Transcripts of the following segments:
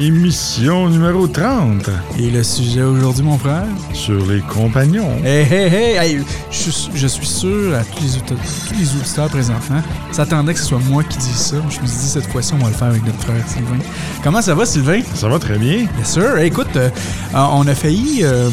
Émission numéro 30 Et le sujet aujourd'hui, mon frère? sur les compagnons. Hey, hey! hey, je, suis- sûr à tous les, auditeurs, tous les auditeurs présentement s'attendaient que ce soit moi qui dise ça. Je me suis dit, cette fois-ci, on va le faire avec notre frère Sylvain. Comment ça va, Sylvain? Ça va très bien. Bien sûr. Écoute, euh, on a failli euh,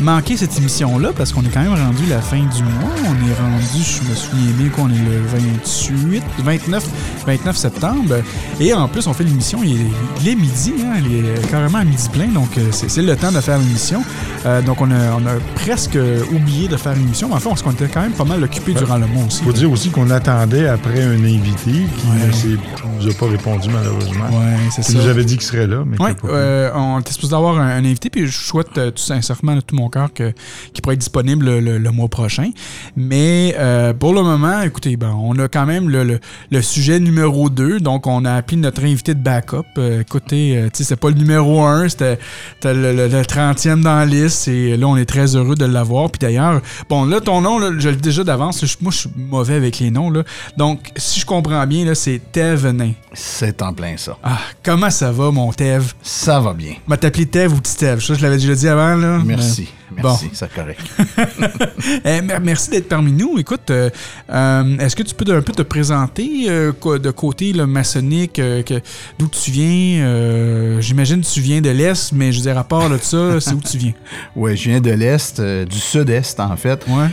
manquer cette émission-là parce qu'on est quand même rendu la fin du mois. On est rendu, je me souviens bien qu'on est le 28, 29, 29 septembre. Et en plus, on fait l'émission, il, est- il est midi, hein, il est carrément à midi plein, donc euh, c'est le temps de faire l'émission. Euh, donc on a, on a presque oublié de faire l'émission. Mais en fait, on, se- on était quand même pas mal occupé durant le mois aussi. Faut dire aussi qu'on attendait après un invité qui Ouais. ne nous a pas répondu malheureusement. Ouais, c'est ça. nous avait dit qu'il serait là, mais Oui, euh, on était supposé avoir un, un invité, puis je souhaite tout sincèrement de tout mon cœur que- qu'il pourrait être disponible le, le- le mois prochain. Mais euh, pour le moment, écoutez, ben, on a quand même le, le- sujet numéro 2, donc on a appelé notre invité de backup. Euh, écoutez, euh, tu sais, c'est pas le numéro 1, c'était le, le- le 30e dans la liste, et là, on est très heureux de l'avoir. Puis d'ailleurs, bon, là, ton nom, là, je le dis déjà d'avance, moi, je suis mauvais avec les noms, là. Donc, si je comprends bien, là, c'est Tev Nain. C'est en plein ça. Ah, comment ça va, mon Tev? Ça va bien. m'a t'appelé Tev ou petit Tev. Ça, je l'avais déjà dit avant. Là. Merci. Merci, Bon. c'est correct. Eh, mer- merci d'être parmi nous. Écoute, euh, euh, est-ce que tu peux un peu te présenter euh, de côté le maçonnique, que- d'où tu viens? J'imagine que tu viens de l'Est, mais je veux dire, à part de ça, c'est où tu viens? Oui, je viens de l'Est, du Sud-Est en fait. Ouais.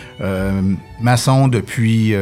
Maçon depuis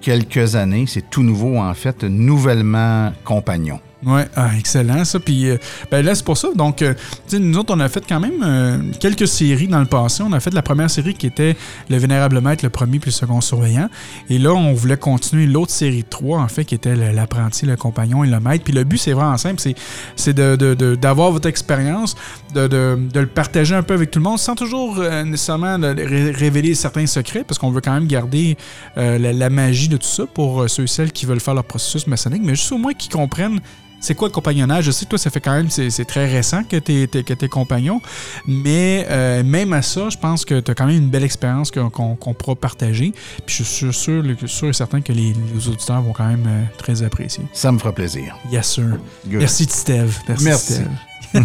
quelques années. C'est tout nouveau en fait, nouvellement compagnon. Ouais, ah, excellent ça. Puis euh, ben là, c'est pour ça. Donc, euh, nous autres, on a fait quand même euh, quelques séries dans le passé. On a fait la première série qui était Le Vénérable Maître, le premier puis le second surveillant. Et là, on voulait continuer l'autre série de trois, en fait, qui était l'apprenti, le compagnon et le maître. Puis le but, c'est vraiment simple c'est, c'est de, d'avoir votre expérience, de, de- le partager un peu avec tout le monde, sans toujours euh, nécessairement révéler certains secrets, parce qu'on veut quand même garder la, la magie de tout ça pour ceux et celles qui veulent faire leur processus maçonnique, mais juste au moins qu'ils comprennent c'est quoi le compagnonnage? Je sais que toi, ça fait quand même, c'est très récent que tu es, compagnon, mais euh, même à ça, je pense que tu as quand même une belle expérience que- qu'on qu'on pourra partager. Puis je suis sûr, sûr, sûr et certain que les, les auditeurs vont quand même euh, très apprécier. Ça me fera plaisir. Yes, sir. Good. Merci, Steve. Merci. Merci. Steve.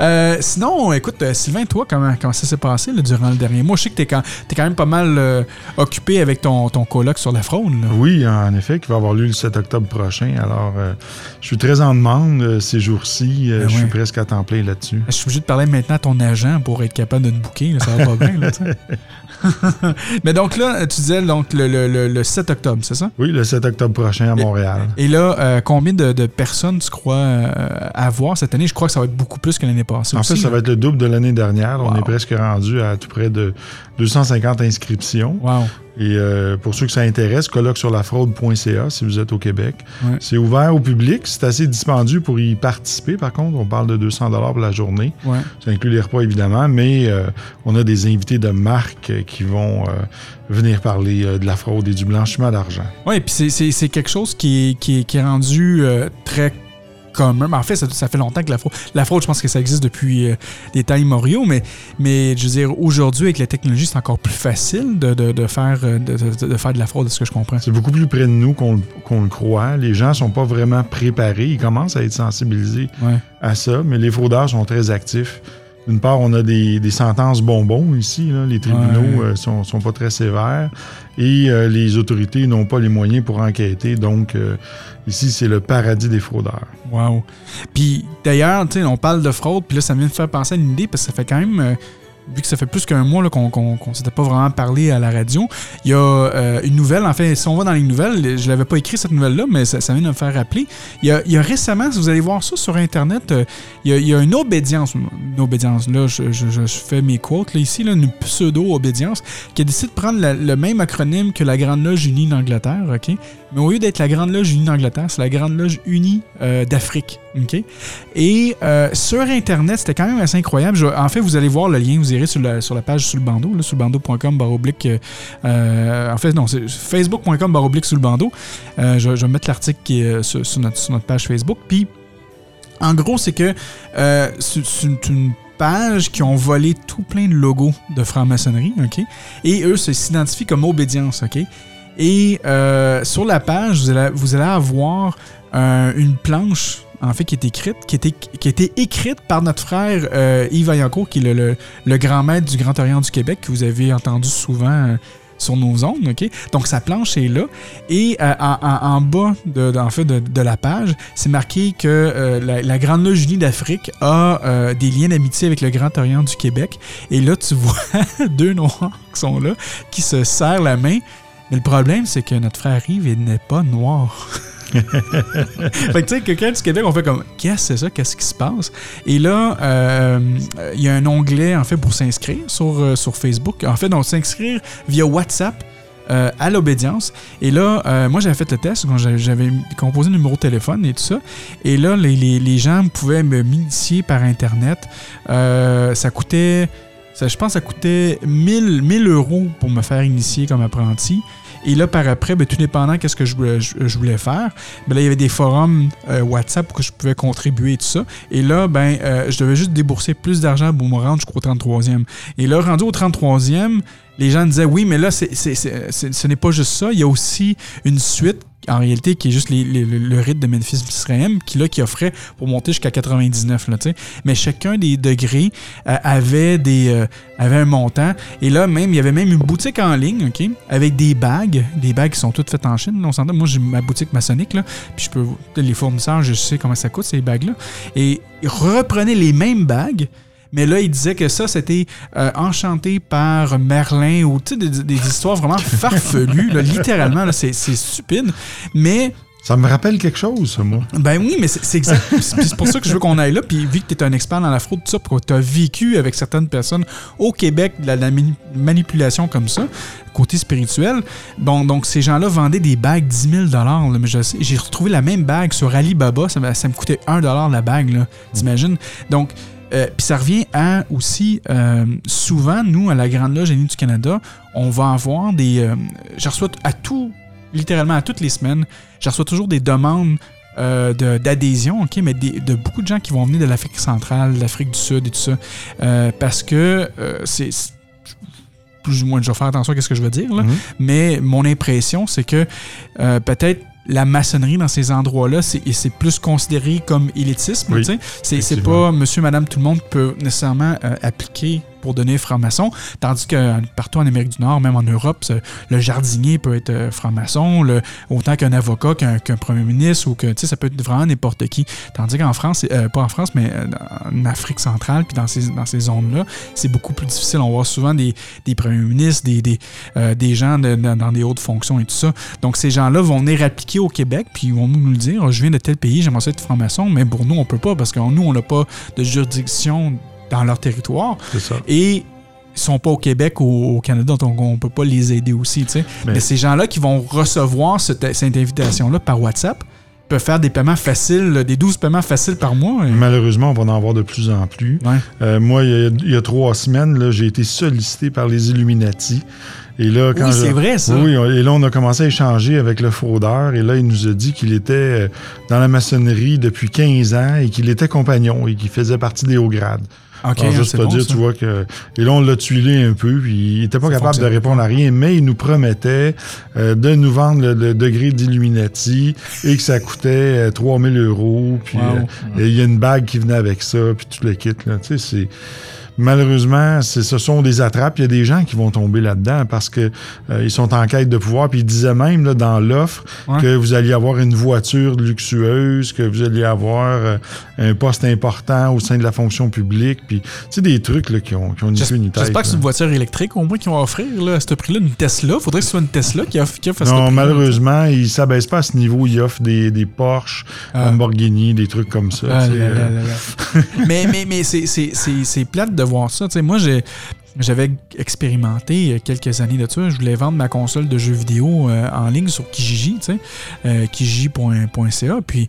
Euh, sinon, écoute, euh, Sylvain, toi, comment, comment ça s'est passé là, durant le dernier mois? Je sais que tu es, quand même pas mal euh, occupé avec ton, ton colloque sur la fraude. là. Oui, en effet, qui va avoir lieu le 7 octobre prochain. Alors, euh, je suis très en demande ces jours-ci. Ben je suis presque à temps plein là-dessus. Je suis obligé de parler maintenant à ton agent pour être capable de booker. là, ça va pas bien, là. Mais donc là, tu disais donc, le, le- le- le 7 octobre, c'est ça? Oui, le 7 octobre prochain à Montréal. Et là, combien de, de personnes tu crois euh, avoir cette année? Je crois que ça va être beaucoup plus que l'année passée En aussi. fait, ça là. va être le double de l'année dernière. On est presque rendu à tout près de 250 inscriptions. Wow. Et euh, pour ceux que ça intéresse, colloque sur la fraude.ca si vous êtes au Québec. Ouais. C'est ouvert au public. C'est assez dispendieux pour y participer. Par contre, on parle de 200 pour la journée. Ouais. Ça inclut les repas, évidemment, mais euh, on a des invités de marque euh, qui vont euh, venir parler de la fraude et du blanchiment d'argent. Oui, puis c'est- quelque chose qui est, qui est- qui est rendu très commun. Ben, en fait, ça, ça fait longtemps que la fraude. La fraude, je pense que ça existe depuis euh, des temps immémoriaux, mais, mais je veux dire, aujourd'hui, avec la technologie, c'est encore plus facile de, de- de faire, euh, de, de- de faire de la fraude, de ce que je comprends. C'est beaucoup plus près de nous qu'on qu'on le croit. Les gens sont pas vraiment préparés. Ils commencent à être sensibilisés Ouais. à ça, mais les fraudeurs sont très actifs. D'une part, on a des, des sentences bonbons ici. là. Les tribunaux Ouais. euh, sont, sont pas très sévères et euh, les autorités n'ont pas les moyens pour enquêter. Donc, euh, ici, c'est le paradis des fraudeurs. Wow. Puis d'ailleurs, on parle de fraude, puis là, ça me vient de faire penser à une idée, parce que ça fait quand même. Vu que ça fait plus qu'un mois qu'on s'était pas vraiment parlé à la radio, il y a euh, une nouvelle. En fait, si on va dans les nouvelles, je l'avais pas écrit cette nouvelle-là, mais ça, vient de me faire rappeler. Il y, a, récemment, si vous allez voir ça sur Internet, euh, il, y a, une obédience. Une obédience, là, je, fais mes quotes là, ici, là, une pseudo-obédience, qui a décidé de prendre le même acronyme que la Grande Loge Unie d'Angleterre, OK? Mais au lieu d'être la Grande Loge Unie d'Angleterre, c'est la Grande Loge Unie euh, d'Afrique, OK? Et euh, sur Internet, c'était quand même assez incroyable. En fait, vous allez voir le lien, vous irez sur la, sur la page sous le bandeau, le bandeau.com baroblique. euh, en fait, non, c'est facebook.com baroblique sous le bandeau. Je, vais mettre l'article sur, notre, sur notre page Facebook. Puis, en gros, c'est que c'est c'est une page qui ont volé tout plein de logos de franc-maçonnerie, OK? Et eux se- s'identifient comme obédience, OK? Et euh, sur la page, vous allez, avoir euh, une planche, en fait, qui est écrite, qui était, qui été écrite par notre frère euh, Yves Vaillancourt, qui est le, grand maître du Grand Orient du Québec, que vous avez entendu souvent sur nos ondes, OK? Donc, sa planche est là. Et en, bas de, en fait, de, la page, c'est marqué que la, Grande Loge Unie d'Afrique a des liens d'amitié avec le Grand Orient du Québec. Et là, tu vois deux Noirs qui sont là, qui se serrent la main. Mais le problème, c'est que notre frère Yves, il n'est pas noir. fait que tu sais, quelqu'un du Québec, on fait comme Qu'est-ce que c'est ça? Qu'est-ce qui se passe? Et là, euh, il y a un onglet, en fait, pour s'inscrire sur, euh, sur Facebook. En fait, donc, s'inscrire via WhatsApp. euh, à l'obédience. Et là, euh, moi, j'avais fait le test. J'avais j'avais composé le numéro de téléphone et tout ça. Et là, les, les- les gens pouvaient me m'initier par Internet. Euh, ça coûtait, ça, je pense que ça coûtait 1000, 1000 euros pour me faire initier comme apprenti. Et là, par après, ben, tout dépendant qu'est-ce que je, voulais- je, voulais faire, ben là, il y avait des forums euh, WhatsApp où je pouvais contribuer et tout ça. Et là, ben, euh, je devais juste débourser plus d'argent pour me rendre jusqu'au 33e. Et là, rendu au 33e, les gens disaient oui, mais là, c'est- c'est- c'est- ce n'est pas juste ça. Il y a aussi une suite, en réalité, qui est juste le- rite de Memphis qui, là, qui offrait pour monter jusqu'à 99. Là, mais chacun des degrés euh, avait, des, euh, avait un montant. Et là, même, il y avait même une boutique en ligne, OK, avec des bagues, des bagues qui sont toutes faites en Chine. Moi, j'ai ma boutique maçonnique, là, puis je peux, les fournisseurs, je sais comment ça coûte, ces bagues-là. Et ils reprenaient les mêmes bagues, mais là, il disait que ça, c'était euh, enchanté par Merlin ou des, des histoires vraiment farfelues, là, littéralement. là, C'est c'est stupide. Mais Ça me rappelle quelque chose, moi. ben oui, mais c'est c'est exact. C'est pour ça que je veux qu'on aille là. Puis vu que tu es un expert dans la fraude, tout ça, tu as vécu avec certaines personnes au Québec de la, manipulation comme ça, côté spirituel, bon, donc ces gens-là vendaient des bagues 10 000 là, mais je sais, J'ai retrouvé la même bague sur Alibaba, ça, ça me coûtait 1 la bague, là, t'imagines? Donc, euh, puis ça revient à aussi, euh, souvent, nous, à la Grande Loge Unie du Canada, on va avoir des... euh, je reçois à tout, littéralement à toutes les semaines, je reçois toujours des demandes euh, de- d'adhésion, ok, mais des- de beaucoup de gens qui vont venir de l'Afrique centrale, de l'Afrique du Sud et tout ça, Euh, parce que euh, c'est plus ou moins, je vais faire attention à ce que je veux dire, là, Mhm. mais mon impression, c'est que peut-être la maçonnerie dans ces endroits-là, c'est plus considéré comme élitisme. Oui. C'est pas monsieur, madame, tout le monde peut nécessairement euh, appliquer pour devenir franc-maçon, tandis que euh, partout en Amérique du Nord, même en Europe, le jardinier peut être euh, franc-maçon, autant qu'un avocat, qu'un premier ministre, ou que, ça peut être vraiment n'importe qui. Tandis qu'en France, euh, pas en France, mais en Afrique centrale, puis dans ces, dans zones-là, c'est beaucoup plus difficile. On voit souvent des, premiers ministres, des, gens dans des hautes fonctions et tout ça. Donc, ces gens-là vont venir appliquer au Québec, puis ils vont nous le dire, je viens de tel pays, j'aimerais être franc-maçon, mais pour nous, on peut pas, parce que nous, on n'a pas de juridiction dans leur territoire. C'est ça. Et ils sont pas au Québec ou au Canada, donc on peut pas les aider aussi. Mais- Mais ces gens-là qui vont recevoir cette, cette invitation-là par WhatsApp peuvent faire des paiements faciles, des 12 paiements faciles par mois. et- Malheureusement, on va en avoir de plus en plus. Ouais. Euh, moi, il y, a, il y a trois semaines, là, j'ai été sollicité par les Illuminati. Et là, quand Oui, je- c'est vrai, ça. Oui, et là, on a commencé à échanger avec le fraudeur. Et là, il nous a dit qu'il était euh, dans la maçonnerie depuis 15 ans et qu'il était compagnon et qu'il faisait partie des hauts grades. Ok, Alors, juste c'est pour bon, dire, ça. tu vois que. Et là, on l'a tuilé un peu, puis il n'était pas Ça capable de répondre à rien, mais il nous promettait euh, de nous vendre le, le degré d'Illuminati et que ça coûtait euh, 3000 euros. Puis Wow. euh, il y a une bague qui venait avec ça, puis tout le kit. Là, tu sais, c'est. Malheureusement, ce sont des attrapes. Il y a des gens qui vont tomber là-dedans parce que euh, ils sont en quête de pouvoir. Puis ils disaient même là, dans l'offre Ouais. que vous alliez avoir une voiture luxueuse, que vous alliez avoir euh, un poste important au sein de la fonction publique. Puis, tu sais, des trucs là, qui, ont, qui ont tête. J'espère que c'est une voiture électrique au moins qu'ils vont offrir là, à ce prix-là, une Tesla. Faudrait que ce soit une Tesla qui offre, qui offre à Non, malheureusement, ils ne s'abaissent pas à ce niveau. Ils offrent des, des Porsche, Ah. Lamborghini, des trucs comme ça. Ah là euh, mais mais, mais c'est- c'est c'est- c'est plate de voir ça. Tu sais, moi. J'avais expérimenté a quelques années de ça. Je voulais vendre ma console de jeux vidéo euh, en ligne sur Kijiji, euh, kijiji.ca. Puis,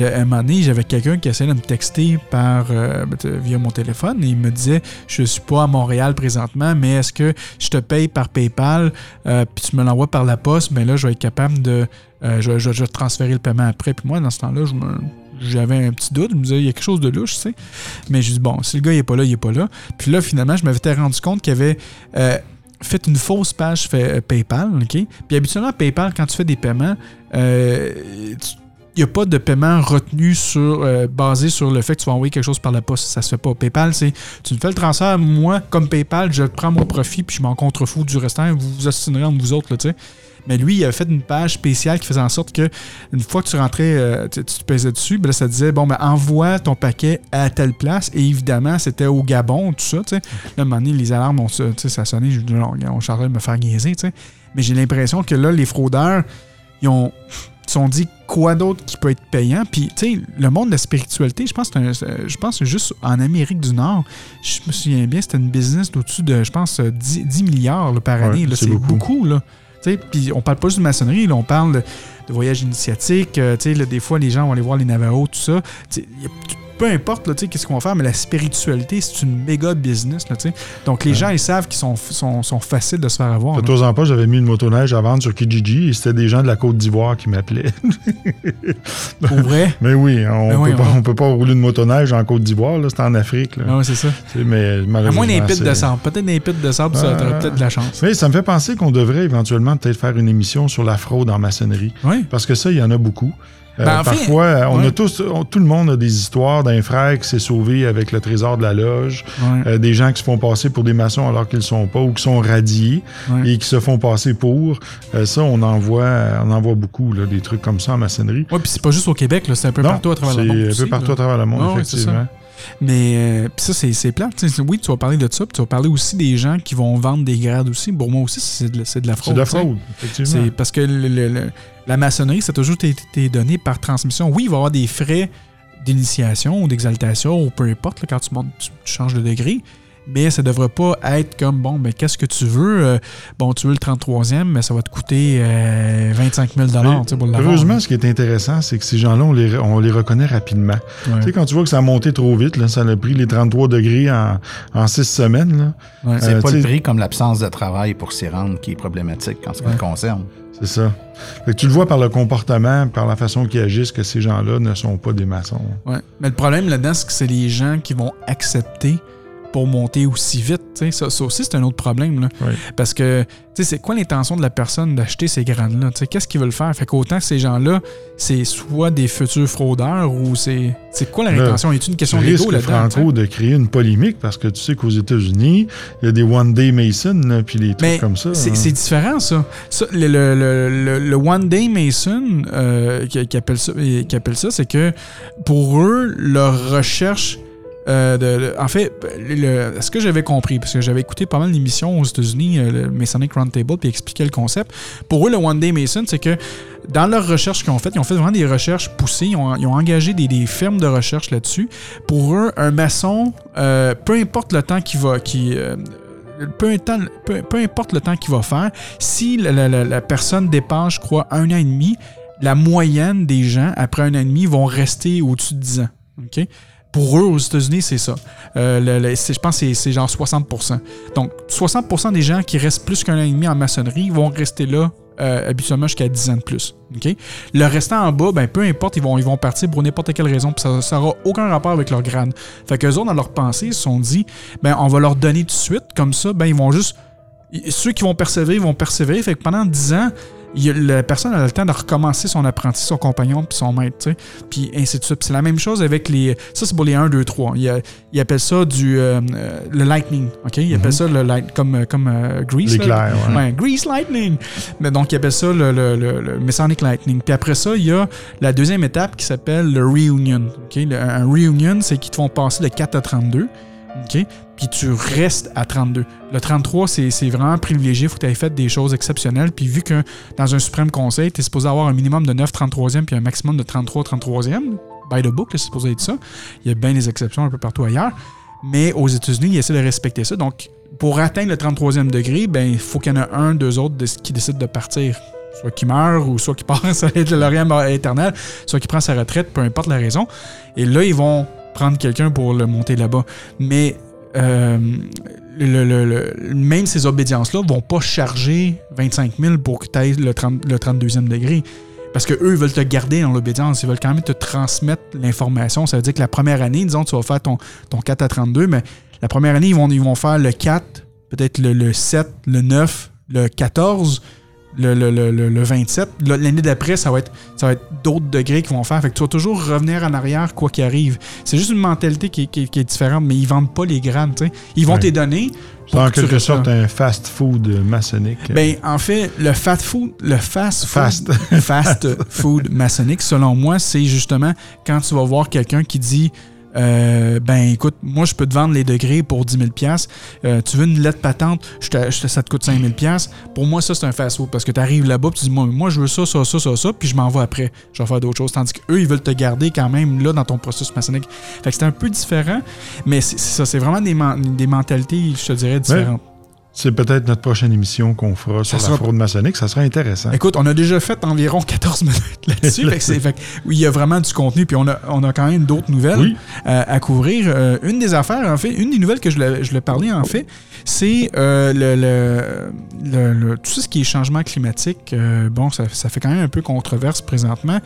à un moment donné, j'avais quelqu'un qui essayait de me texter par, euh, ben, via mon téléphone et il me disait Je suis pas à Montréal présentement, mais est-ce que je te paye par PayPal euh, puis tu me l'envoies par la poste? Ben là, je vais être capable de. euh, je, je- vais transférer le paiement après. Puis moi, dans ce temps-là, je me j'avais un petit doute, je me disais, il y a quelque chose de louche, tu sais. Mais je dis, bon, si le gars, il est pas là, il est pas là. Puis là, finalement, je m'avais rendu compte qu'il avait euh, fait une fausse page fait, euh, PayPal, OK? Puis habituellement, PayPal, quand tu fais des paiements, euh, il n'y a pas de paiement retenu sur, basé sur le fait que tu vas envoyer quelque chose par la poste. Ça se fait pas. PayPal, c'est tu me fais le transfert, moi, comme PayPal, je prends mon profit puis je m'en contrefous du restant. Vous vous ostinerez entre vous autres, là, tu sais. Mais lui, il avait fait une page spéciale qui faisait en sorte que une fois que tu rentrais, euh, tu, tu te pesais dessus, ben là, ça disait bon, ben envoie ton paquet à telle place. Et évidemment, c'était au Gabon, tout ça. tu sais. Là, à un moment donné, les alarmes, ont, ça sonnait. Je dis non, on chargeait de me faire niaiser. Mais j'ai l'impression que là, les fraudeurs, ils ont sont dit quoi d'autre qui peut être payant? Puis, tu sais, le monde de la spiritualité, je pense que je pense que juste en Amérique du Nord, je me souviens bien, c'était une business d'au-dessus de, je pense, 10, 10 milliards là, par année. C'est beaucoup. beaucoup. là. Puis on parle pas juste de maçonnerie, on parle de, voyages initiatiques. euh, des fois, les gens vont aller voir les Navajos, tout ça. Peu importe, là, tu sais, qu'est-ce qu'on va faire, mais la spiritualité, c'est une méga business. Là, tu sais. Donc, les gens, ils savent qu'ils sont, sont, sont faciles de se faire avoir. là. Faites-en pas, j'avais mis une motoneige à vendre sur Kijiji et c'était des gens de la Côte d'Ivoire qui m'appelaient. Pour vrai? Mais oui, on Ben peut oui, pas, on- on peut pas rouler une motoneige en Côte d'Ivoire, là, c'est en Afrique. Là. Ah ouais, c'est ça. Mais À moins d'un pit de sable. Peut-être d'un pit de sable, ça t'aurais peut-être de la chance. Oui, ça me fait penser qu'on devrait éventuellement peut-être faire une émission sur la fraude en maçonnerie. Oui. Parce que ça, il y en a beaucoup. Euh, Ben, fait, parfois, on ouais. a tous, on- tout le monde a des histoires d'un frère qui s'est sauvé avec le trésor de la loge, Ouais. euh, des gens qui se font passer pour des maçons alors qu'ils ne sont pas ou qui sont radiés Ouais. et qui se font passer pour. Euh, ça, on en voit, on en voit beaucoup, là, des trucs comme ça en maçonnerie. Ouais, puis c'est pas juste au Québec, c'est un peu Non, partout à travers le c'est monde. un aussi, peu partout là. à travers le monde, c'est effectivement. Mais euh, ça, c'est, plate. Oui, tu vas parler de ça, puis tu vas parler aussi des gens qui vont vendre des grades aussi. Pour moi aussi, c'est de, la- c'est de la C'est fraude. de la fraude, effectivement. Parce que le- le- le- la maçonnerie, ça a toujours été, été donné par transmission. Oui, il va y avoir des frais d'initiation ou d'exaltation ou peu importe là, quand tu, montes, tu, tu changes de degré. Mais ça devrait pas être comme bon, ben qu'est-ce que tu veux? Euh, Bon, tu veux le 33e, mais ça va te coûter euh, 25 000 tu sais, pour l'avoir. Heureusement, ce qui est intéressant, c'est que ces gens-là, on les, on les reconnaît rapidement. Ouais. Tu sais, quand tu vois que ça a monté trop vite, là, ça a pris les 33 degrés en, en six semaines. Ouais. C'est Euh, pas tu le prix comme l'absence de travail pour s'y rendre qui est problématique en ce qui Ouais. me concerne. C'est ça. Fait que tu le vois par le comportement, par la façon qu'ils agissent, que ces gens-là ne sont pas des maçons. Ouais. Mais le problème là-dedans, c'est que c'est les gens qui vont accepter pour monter aussi vite. Ça, ça aussi, c'est un autre problème. Là. Oui. Parce que, tu sais, c'est quoi l'intention de la personne d'acheter ces graines-là? Qu'est-ce qu'ils veulent faire? Fait qu'autant que ces gens-là, c'est soit des futurs fraudeurs ou c'est. C'est quoi Là, intention? A une question là-dedans? Franco, de créer une polémique parce que tu sais qu'aux États-Unis, il y a des One Day Mason, puis des trucs Mais comme ça. c'est hein. différent, ça. Ça, le, le- le- le- le One Day Mason, euh, qui, qui appelle ça, qui appelle ça, c'est que pour eux, leur recherche. Euh, en fait, ce que j'avais compris, parce que j'avais écouté pas mal aux États-Unis, euh, le Masonic Roundtable, puis expliquer le concept. Pour eux, le One Day Mason, c'est que dans leurs recherches qu'ils ont faites, ils ont fait vraiment des recherches poussées, ils ont, engagé des, des firmes de recherche là-dessus. Pour eux, un maçon, euh, peu importe le temps qu'il va, peu, importe le temps qu'il va faire, si la personne dépasse, je crois, un an et demi, la moyenne des gens, après un an et demi, vont rester au-dessus de 10 ans. OK? Pour eux, aux États-Unis, c'est ça. Euh, je pense que c'est- genre 60% Donc, 60% des gens qui restent plus qu'un an et demi en maçonnerie vont rester là euh, habituellement jusqu'à 10 ans de plus. Le restant en bas, ben, peu importe, ils vont, ils vont partir pour n'importe quelle raison, puis ça n'aura aucun rapport avec leur grade. Fait qu'eux autres, dans leur pensée, ils se sont dit, ben, on va leur donner tout de suite, comme ça, ben, ils vont juste. Ceux qui vont persévérer, ils vont persévérer. Fait que pendant 10 ans, il la personne a le temps de recommencer son apprenti, son compagnon, puis son maître, tu sais. Puis ainsi de suite. C'est la même chose avec les. Ça, c'est pour les 1, 2, 3. Il, il appelle ça du. euh, euh, le lightning, OK? Il appelle ça le light, comme, euh, comme euh, Grease. là. Ouais. Ouais, Grease Lightning. Mais donc, il appelle ça le, le, le- le Masonic Lightning. Puis après ça, il y a la deuxième étape qui s'appelle le Reunion. OK? Un Reunion, c'est qu'ils te font passer de 4 à 32. Puis tu restes à 32. Le 33, c'est vraiment privilégié. Il faut que tu aies fait des choses exceptionnelles. Puis vu que dans un suprême conseil, tu es supposé avoir un minimum de 9 33e puis un maximum de 33 33e, by the book, c'est supposé être ça. Il y a bien des exceptions un peu partout ailleurs. Mais aux États-Unis, ils essaient de respecter ça. Donc, pour atteindre le 33e degré, ben, il faut qu'il y en ait un, deux autres qui décident de partir. Soit qui meurt ou soit qui passe à l'Orient éternel, soit qui prend sa retraite, peu importe la raison. Et là, ils vont prendre quelqu'un pour le monter là-bas. Mais euh, même ces obédiences-là vont pas charger 25 000 pour que tu ailles le, 30 le 32e degré. Parce que eux ils veulent te garder dans l'obédience. Ils veulent quand même te transmettre l'information. Ça veut dire que la première année, disons, tu vas faire ton, ton 4 à 32, mais la première année, ils vont, faire le 4, peut-être le 7, le 9, le 14, le, le, le, le- le 27. Là, L'année d'après, ça va être, ça va être d'autres degrés qu'ils vont faire. Fait que tu vas toujours revenir en arrière, quoi qu'il arrive. C'est juste une mentalité qui, est- qui est- qui est différente, mais ils vendent pas les sais. Ils vont Ouais. te donner. C'est en que quelque sorte un fast-food maçonnique. Ben, en fait, le fast food, le fast food, Fast. fast food maçonnique, selon moi, c'est justement quand tu vas voir quelqu'un qui dit euh, ben écoute, moi je peux te vendre les degrés pour 10 000 Euh, Tu veux une lettre patente, je te- ça te coûte 5 000 Pour moi, ça c'est un fast food parce que tu arrives là-bas tu dis moi, moi je veux ça, ça, ça, ça, ça, puis je m'en vais après. Je vais faire d'autres choses. Tandis qu'eux, ils veulent te garder quand même là dans ton processus maçonnique. Fait que c'est un peu différent, mais c'est ça, c'est vraiment des, men- des mentalités, je te dirais, différentes. C'est peut-être notre prochaine émission qu'on fera sur Ça la sera- fraude maçonnique. Ça sera intéressant. Écoute, on a déjà fait environ 14 minutes là-dessus. fait fait oui, il y a vraiment du contenu, puis on a, on a quand même d'autres nouvelles Oui. euh, à couvrir. Euh, une des affaires, en fait, une des nouvelles que je le, je le parlais, en fait, c'est euh, le, le- tout ce qui est changement climatique. Euh, bon, ça, ça fait quand même un peu controverse présentement.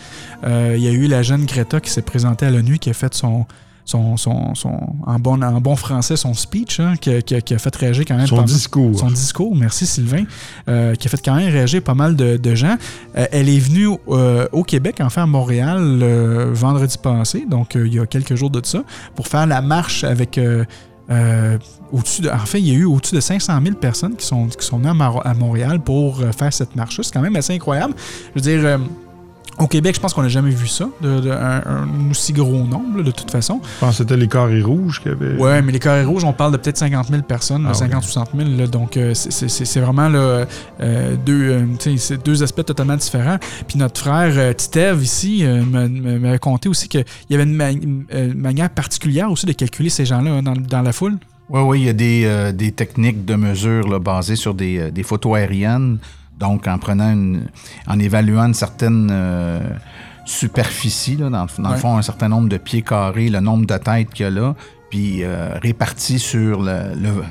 Il y a eu la jeune Greta qui s'est présentée à l'ONU, qui a fait son. Son, son, son- en, bon, en bon français, son speech, hein, qui, a- qui a- qui a fait réagir quand même Son mal. discours. Son discours, merci Sylvain, euh, qui a fait quand même réagir pas mal de, de gens. Euh, elle est venue euh, au Québec, en fait à Montréal, vendredi passé, donc il y a quelques jours de ça, pour faire la marche avec. au-dessus de, en fait, il y a eu au-dessus de 500 000 personnes qui sont, qui sont venues à, Mar- à Montréal pour faire cette marche-là. C'est quand même assez incroyable. Je veux dire, au Québec, je pense qu'on n'a jamais vu ça, de, de- un, un aussi gros nombre, là, de toute façon. Je pense que c'était les carrés rouges qui avaient. Ouais, mais les carrés rouges, on parle de peut-être 50 000 personnes, Ah, 50 ouais. 60 000. là, donc, euh, c'est- vraiment là, euh, deux, euh, tu sais, c'est deux aspects totalement différents. Puis notre frère Titev, ici, m'a- conté aussi qu'il y avait une, ma- une, manière particulière aussi de calculer ces gens-là hein, dans, dans la foule. Oui, oui, il y a des, euh, des techniques de mesure là, basées sur des, des photos aériennes. Donc, en prenant une, en évaluant une certaine euh, superficie, là, dans, le- dans Ouais. le fond, un certain nombre de pieds carrés, le nombre de têtes qu'il y a là, puis euh, réparti sur le, le-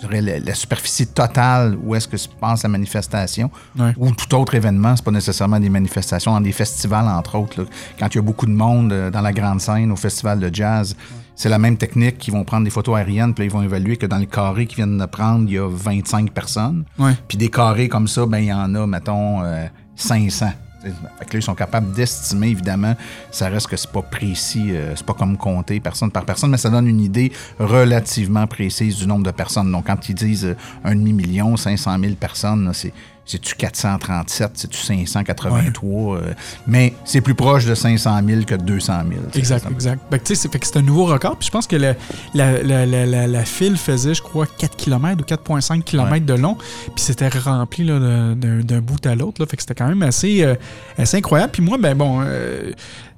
je dirais la, la superficie totale où est-ce que se passe la manifestation Ouais. ou tout autre événement. C'est pas nécessairement des manifestations, dans des festivals, entre autres. là. Quand il y a beaucoup de monde euh, dans la grande scène, au festival de jazz, c'est la même technique. Ils vont prendre des photos aériennes, puis là, ils vont évaluer que dans le carré qu'ils viennent de prendre, il y a 25 personnes. Ouais. Puis des carrés comme ça, ben il y en a, mettons, euh, 500. Fait que là, ils sont capables d'estimer, évidemment, ça reste que c'est pas précis, euh, c'est pas comme compter personne par personne, mais ça donne une idée relativement précise du nombre de personnes. Donc, quand ils disent euh, un demi-million, 500 000 personnes, c'est c'est-tu 437, c'est-tu 583, euh, mais c'est plus proche de 500 000 que de 200 000. Exact, exact. Fait que, tu sais, c'est- fait que c'est un nouveau record. Puis je pense que la, la, la, la, la- la file faisait, je crois, 4 km ou 4,5 km de long. Puis c'était rempli d'un bout à l'autre. Fait que c'était quand même assez, euh, assez incroyable. Puis moi, ben bon, euh,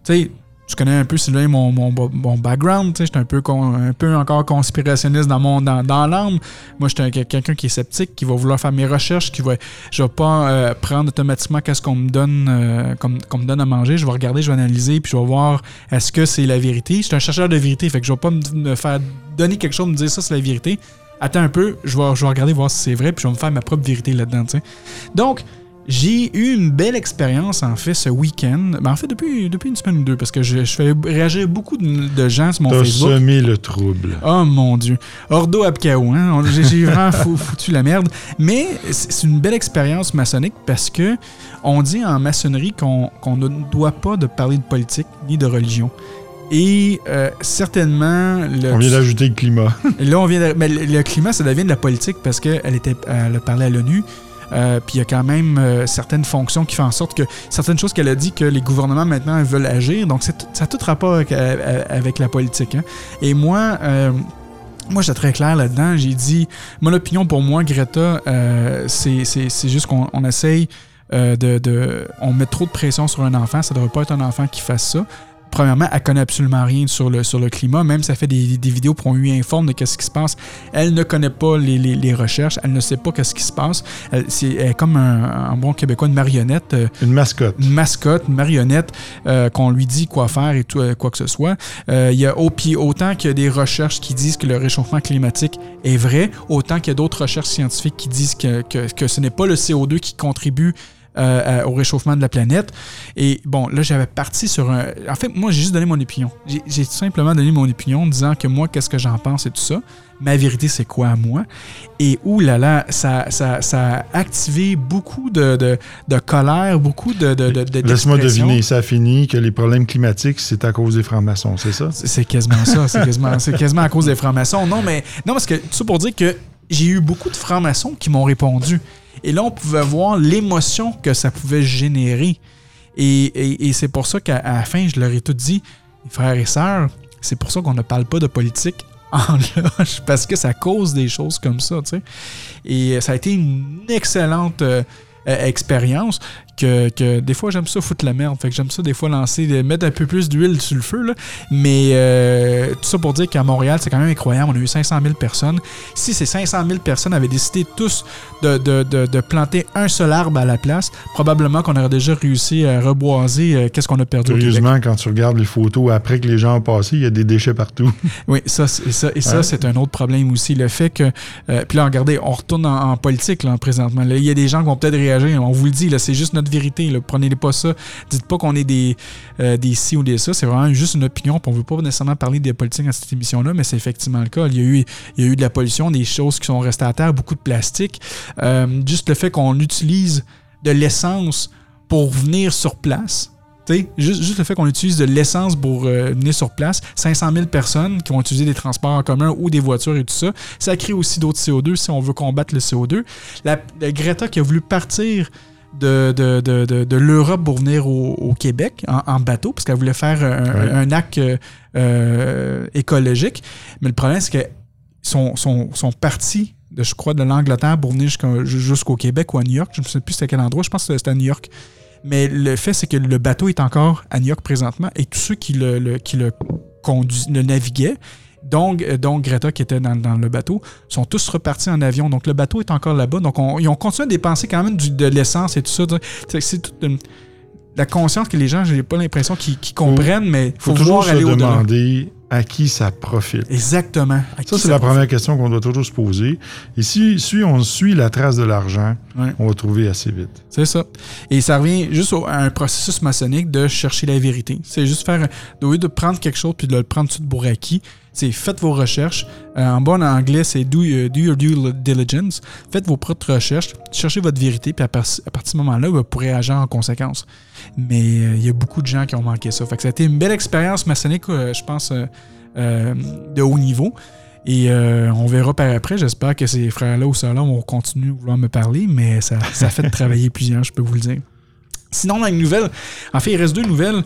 tu sais, tu connais un peu Sylvain, mon, mon, mon background. J'étais un peu, un peu encore conspirationniste dans, mon, dans, dans l'âme. Moi, j'étais un- quelqu'un qui est sceptique, qui va vouloir faire mes recherches, qui va. Je vais pas euh, prendre automatiquement qu'est-ce qu'on me donne euh, qu'on me donne à manger. Je vais regarder, je vais analyser, puis je vais voir est-ce que c'est la vérité? Je suis un chercheur de vérité, fait que je vais pas me, faire donner quelque chose, me dire ça, c'est la vérité. Attends un peu, je vais, je vais regarder voir si c'est vrai, puis je vais me faire ma propre vérité là-dedans. Donc, J'ai eu une belle expérience, en fait, ce week-end. Ben, en fait, depuis, depuis une semaine ou deux, parce que je, je fais réagir beaucoup de, de gens sur mon T'as Facebook. semé le trouble. Oh mon Dieu. Ordo Abkaou, hein? J'ai j'ai vraiment fou- foutu la merde. Mais c'est une belle expérience maçonnique parce que on dit en maçonnerie qu'on qu'on ne doit pas de parler de politique ni de religion. Et euh, certainement, le, On vient d'ajouter le climat. là, on vient de- mais le, le climat, ça devient de la politique parce qu'elle était, elle a parlé à l'ONU. Euh, puis il y a quand même euh, certaines fonctions qui font en sorte que certaines choses qu'elle a dit que les gouvernements maintenant veulent agir. Donc ça a tout rapport avec, euh, la politique. hein. Et moi, moi j'étais très clair là-dedans. J'ai dit, mon opinion pour moi, Greta, c'est juste qu'on on essaye de, de- On met trop de pression sur un enfant. Ça ne devrait pas être un enfant qui fasse ça premièrement, elle connaît absolument rien sur le, sur le climat, même si elle fait des, des vidéos pour qu'on lui informe de ce qui se passe. Elle ne connaît pas les, les- les recherches, elle ne sait pas ce qui se passe. Elle, c'est, elle est comme un, un bon québécois, une marionnette, euh, Une mascotte. une mascotte, une marionnette, euh, qu'on lui dit quoi faire et tout, euh, quoi que ce soit. Il y a au- puis autant qu'il y a des recherches qui disent que le réchauffement climatique est vrai, autant qu'il y a d'autres recherches scientifiques qui disent que, que, que ce n'est pas le CO2 qui contribue euh, au réchauffement de la planète. Et bon, là, j'avais parti sur un... En fait, moi, j'ai juste donné mon opinion. J'ai tout simplement donné mon opinion en disant que moi, qu'est-ce que j'en pense et tout ça. Ma vérité, c'est quoi à moi? Et oulala, ça, ça, ça a activé beaucoup de, de, de colère, beaucoup de... de, Laisse-moi deviner, ça finit que les problèmes climatiques, c'est à cause des francs-maçons, c'est ça? C'est quasiment ça. C'est quasiment, c'est quasiment à cause des francs-maçons. Non, mais non, parce que tout ça pour dire que j'ai eu beaucoup de francs-maçons qui m'ont répondu. Et là, on pouvait voir l'émotion que ça pouvait générer. Et, c'est pour ça qu'à la fin, je leur ai tout dit, frères et sœurs, c'est pour ça qu'on ne parle pas de politique en loge, parce que ça cause des choses comme ça, tu sais. Et ça a été une excellente euh, euh, expérience que, que des fois j'aime ça foutre la merde. Fait que j'aime ça des fois lancer, mettre un peu plus d'huile sur le feu. Là. Mais euh, tout ça pour dire qu'à Montréal, c'est quand même incroyable. On a eu 500 000 personnes. Si ces 500 000 personnes avaient décidé tous de, de- de- de planter un seul arbre à la place, probablement qu'on aurait déjà réussi à reboiser euh, qu'est-ce qu'on a perdu au. Curieusement, quand tu regardes les photos après que les gens ont passé, il y a des déchets partout. Oui, ça, c'est- ça, et ça, Ouais. c'est un autre problème aussi. Le fait que. euh, puis là, regardez, on retourne en, en politique là, présentement. Là, Il y a des gens qui vont peut-être réagir. On vous le dit, là, c'est juste notre vérité. Là. Prenez pas ça. Dites pas qu'on est des, euh, des ci ou des ça. C'est vraiment juste une opinion. puis On veut pas nécessairement parler des politiques dans cette émission-là, mais c'est effectivement le cas. Il y, a eu, il y a eu de la pollution, des choses qui sont restées à terre, beaucoup de plastique. Euh, juste le fait qu'on utilise de l'essence pour venir sur place. Juste, juste le fait qu'on utilise de l'essence pour euh, venir sur place, 500 000 personnes qui vont utiliser des transports en commun ou des voitures et tout ça, ça crée aussi d'autres CO2 si on veut combattre le CO2. La, la Greta qui a voulu partir de, de, de, de, l'Europe pour venir au, au Québec en, en bateau, parce qu'elle voulait faire un, Ouais. un acte euh, écologique. Mais le problème, c'est que sont, sont, sont partis, de, je crois, de l'Angleterre pour venir jusqu'au Québec ou à New York. Je ne sais plus c'était quel endroit. Je pense que c'était à New York. Mais le fait, c'est que le bateau est encore à New York présentement et tous ceux qui le, le- qui le, conduis- le naviguaient, donc, euh, donc Greta qui était dans, dans le bateau, sont tous repartis en avion. Donc le bateau est encore là-bas. Donc on- ils ont continué à dépenser quand même du- de l'essence et tout ça. C'est toute une- la conscience que les gens, j'ai pas l'impression qu'ils comprennent, mais il faut faut, toujours se aller au-delà. demander à qui ça profite. Exactement. À Ça, c'est la profite? première question qu'on doit toujours se poser. Et si, si on suit la trace de l'argent, Ouais. on va trouver assez vite. C'est ça. Et ça revient juste au- à un processus maçonnique de chercher la vérité. C'est juste faire, au lieu de prendre quelque chose puis de le prendre tout pour acquis, c'est faites vos recherches. Euh, en bon anglais, c'est do, do your due diligence. Faites vos propres recherches, cherchez votre vérité, puis à, par- à partir de ce moment-là, vous pourrez agir en conséquence. Mais euh, il y a beaucoup de gens qui ont manqué ça. Fait que ça a été une belle expérience maçonnique, euh, je pense, de haut niveau. Et euh, on verra par après. J'espère que ces frères-là ou sœurs-là vont continuer à vouloir me parler, mais ça, ça fait de travailler plusieurs, je peux vous le dire. Sinon, une nouvelle, en fait, il reste deux nouvelles.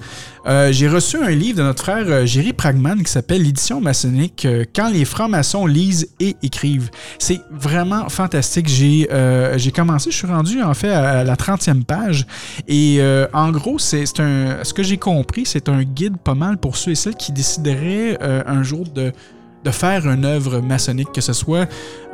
Euh, J'ai reçu un livre de notre frère euh, Jerry Pragman qui s'appelle L'édition maçonnique euh, Quand les francs-maçons lisent et écrivent. C'est vraiment fantastique. J'ai commencé, je suis rendu en fait à la 30e page. Et en gros, c'est. Ce que j'ai compris, c'est un guide pas mal pour ceux et celles qui décideraient un jour de de faire une œuvre maçonnique, que ce soit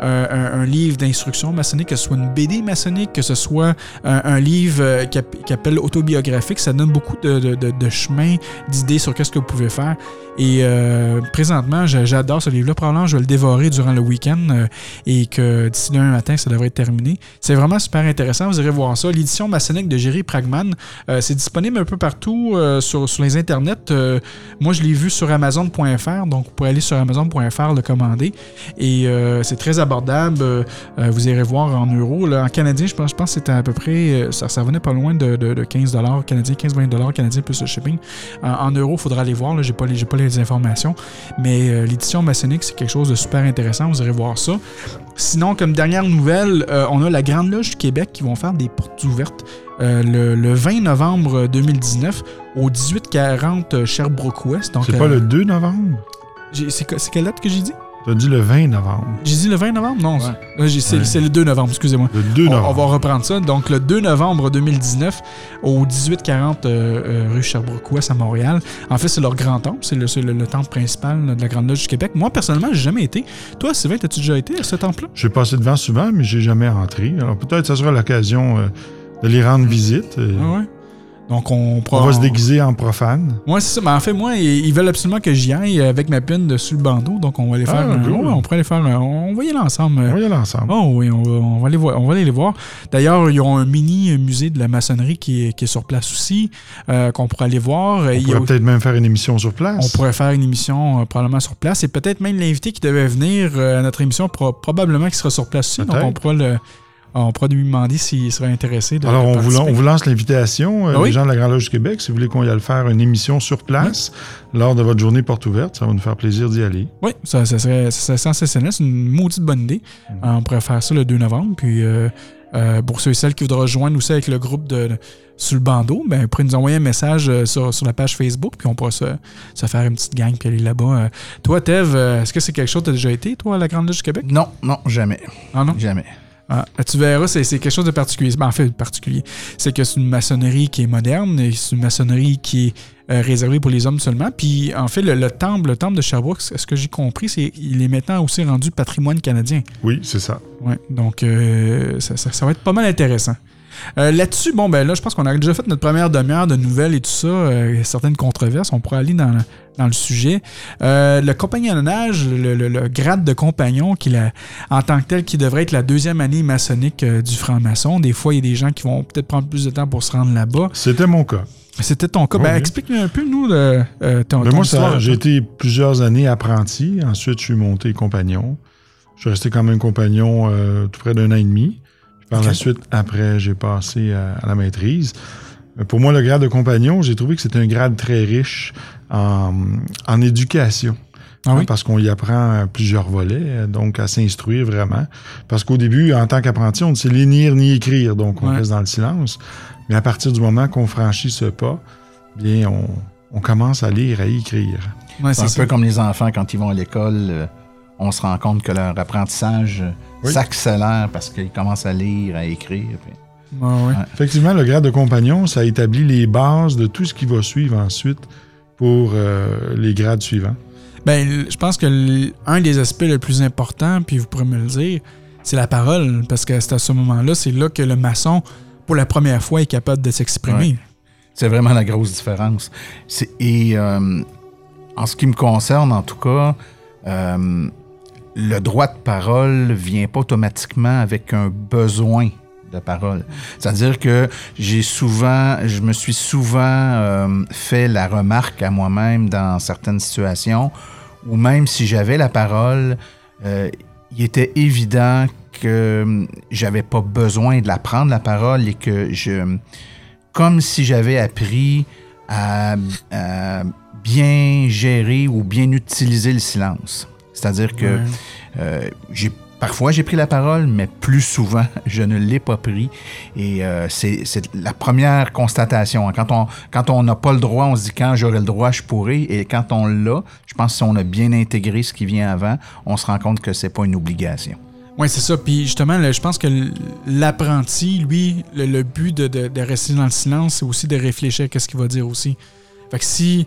un, livre d'instruction maçonnique, que ce soit une BD maçonnique, que ce soit un, un livre euh, qui, app- qui appelle autobiographique, ça donne beaucoup de, de, de, de chemin, d'idées sur qu'est-ce que vous pouvez faire. Et euh, présentement, j'adore ce livre-là. Probablement, je vais le dévorer durant le week-end euh, et que d'ici demain matin, ça devrait être terminé. C'est vraiment super intéressant. Vous irez voir ça. L'édition maçonnique de Jerry Pragman, euh, c'est disponible un peu partout euh, sur, sur les internets. Euh, moi, je l'ai vu sur Amazon.fr, donc vous pouvez aller sur Amazon.fr le commander. Et euh, c'est très abordable. Euh, euh, vous irez voir en euros. Là, en canadien, je pense, je pense que c'était à peu près, euh, ça, ça venait pas loin de, de, de 15 canadiens, 15-20 canadiens plus le shipping. En, euros, il faudra aller voir. Je n'ai pas, les- j'ai pas les informations. Mais l'édition maçonnique, c'est quelque chose de super intéressant. Vous irez voir ça. Sinon, comme dernière nouvelle, euh, on a la Grande Loge du Québec qui vont faire des portes ouvertes euh, le, le 20 novembre 2019 au 1840 Sherbrooke West. Donc, C'est pas euh, le 2 novembre? c'est quelle date que j'ai dit? Tu as dit le 20 novembre. J'ai dit le 20 novembre? Non, Ouais. c'est- Ouais. le 2 novembre, excusez-moi. Le 2 On, on novembre. va reprendre ça. Donc, le 2 novembre 2019, au 1840 euh, euh, rue Sherbrooke-Ouest à Montréal. En fait, c'est leur grand temple. C'est le, c'est le- le temple principal de la Grande Loge du Québec. Moi, personnellement, j'ai jamais été. Toi, Sylvain, as-tu déjà été à ce temple-là? J'ai passé devant souvent, mais j'ai jamais rentré. Alors peut-être que ça sera l'occasion euh, de les rendre visite. euh, Ah ouais? Donc, on, On va se déguiser en profane. Moi, c'est ça. Mais en fait, moi, ils veulent absolument que j'y aille avec ma pine dessus le bandeau. Donc, on va aller Ah, faire. un- ouais, on pourrait aller faire. un- On va y aller ensemble. On va y aller ensemble. Oh oui, on va, on va aller voir, on va aller les voir. D'ailleurs, ils ont un mini musée de la maçonnerie qui est, qui est sur place aussi, euh, qu'on pourrait aller voir. On Il y a pourrait peut-être même faire une émission sur place. on pourrait faire une émission euh, probablement sur place et peut-être même l'invité qui devait venir euh, à notre émission pro- probablement qui sera sur place aussi. Donc on pourra le on pourra lui demander s'il serait intéressé de Alors, de on vous, on vous lance l'invitation, euh, Ah oui? les gens de la Grande Loge du Québec, si vous voulez qu'on y aille faire une émission sur place lors de votre journée porte ouverte, ça va nous faire plaisir d'y aller. Oui, ça, ça serait, ça serait sensationnel. C'est une maudite bonne idée. Mm. Euh, on pourrait faire ça le 2 novembre. Puis euh, euh, pour ceux et celles qui voudraient joindre aussi avec le groupe de, de- sur le bandeau, ben, vous pourrez nous envoyer un message euh, sur, sur la page Facebook, puis on pourra se, se faire une petite gang puis aller là-bas. Euh, toi, Tev, euh, est-ce que c'est quelque chose que tu as déjà été, toi, à la Grande Loge du Québec? Non, non, jamais. Ah non? Jamais. Ah, tu verras, c'est c'est quelque chose de particulier. Ben, en fait, particulier. C'est que c'est une maçonnerie qui est moderne, et c'est une maçonnerie qui est euh, réservée pour les hommes seulement. Puis, en fait, le, le temple, le temple de Sherbrooke, ce ce que j'ai compris, c'est qu'il est maintenant aussi rendu patrimoine canadien. Oui, c'est ça. Ouais, donc euh, ça, ça- ça va être pas mal intéressant. Euh, Là-dessus, bon, ben là, je pense qu'on a déjà fait notre première demi-heure de nouvelles et tout ça. euh, certaines controverses, on pourrait aller dans le, dans le sujet. Euh, le compagnonnage, le, le- le grade de compagnon, qui en tant que tel, qui devrait être la deuxième année maçonnique du franc-maçon. Des fois, il y a des gens qui vont peut-être prendre plus de temps pour se rendre là-bas. C'était mon cas. C'était ton cas. Oui, ben, explique-nous un peu, nous, le, ton, ton moi, j'ai été plusieurs années apprenti. Ensuite, je suis monté compagnon. Je suis resté quand même compagnon euh, tout près d'un an et demi. Par la suite, après, j'ai passé à, à la maîtrise. Euh, Pour moi, le grade de compagnon, j'ai trouvé que c'était un grade très riche en, en éducation. Ah Hein, oui? Parce qu'on y apprend euh, plusieurs volets, euh, donc à s'instruire vraiment. Parce qu'au début, en tant qu'apprenti, on ne sait ni lire ni écrire, donc on Ouais. reste dans le silence. Mais à partir du moment qu'on franchit ce pas, bien, on, on commence à lire, à écrire. Ouais, C'est un peu comme les enfants quand ils vont à l'école. On se rend compte que leur apprentissage Oui. s'accélère parce qu'ils commencent à lire, à écrire. puis- ouais. Effectivement, le grade de compagnon, ça établit les bases de tout ce qui va suivre ensuite pour euh, les grades suivants. Ben, je pense que un des aspects les plus importants, puis vous pourrez me le dire, c'est la parole. Parce que c'est à ce moment-là, c'est là que le maçon, pour la première fois, est capable de s'exprimer. C'est vraiment la grosse différence. Et euh, en ce qui me concerne, en tout cas, euh, le droit de parole vient pas automatiquement avec un besoin de parole. C'est-à-dire que j'ai souvent, je me suis souvent euh, fait la remarque à moi-même dans certaines situations où même si j'avais la parole, euh, il était évident que hum, j'avais pas besoin de la prendre la parole et que je comme si j'avais appris à bien gérer ou bien utiliser le silence. C'est-à-dire que Ouais. euh, j'ai parfois j'ai pris la parole, mais plus souvent je ne l'ai pas pris. Et euh, c'est la première constatation. Quand on quand on n'a pas le droit, on se dit quand j'aurai le droit, je pourrai. Et quand on l'a, je pense que si on a bien intégré ce qui vient avant, on se rend compte que c'est pas une obligation. Oui, c'est ça. Puis justement, là, je pense que l'apprenti, lui, le, le but de, de- de rester dans le silence, c'est aussi de réfléchir à ce qu'il va dire aussi. Fait que si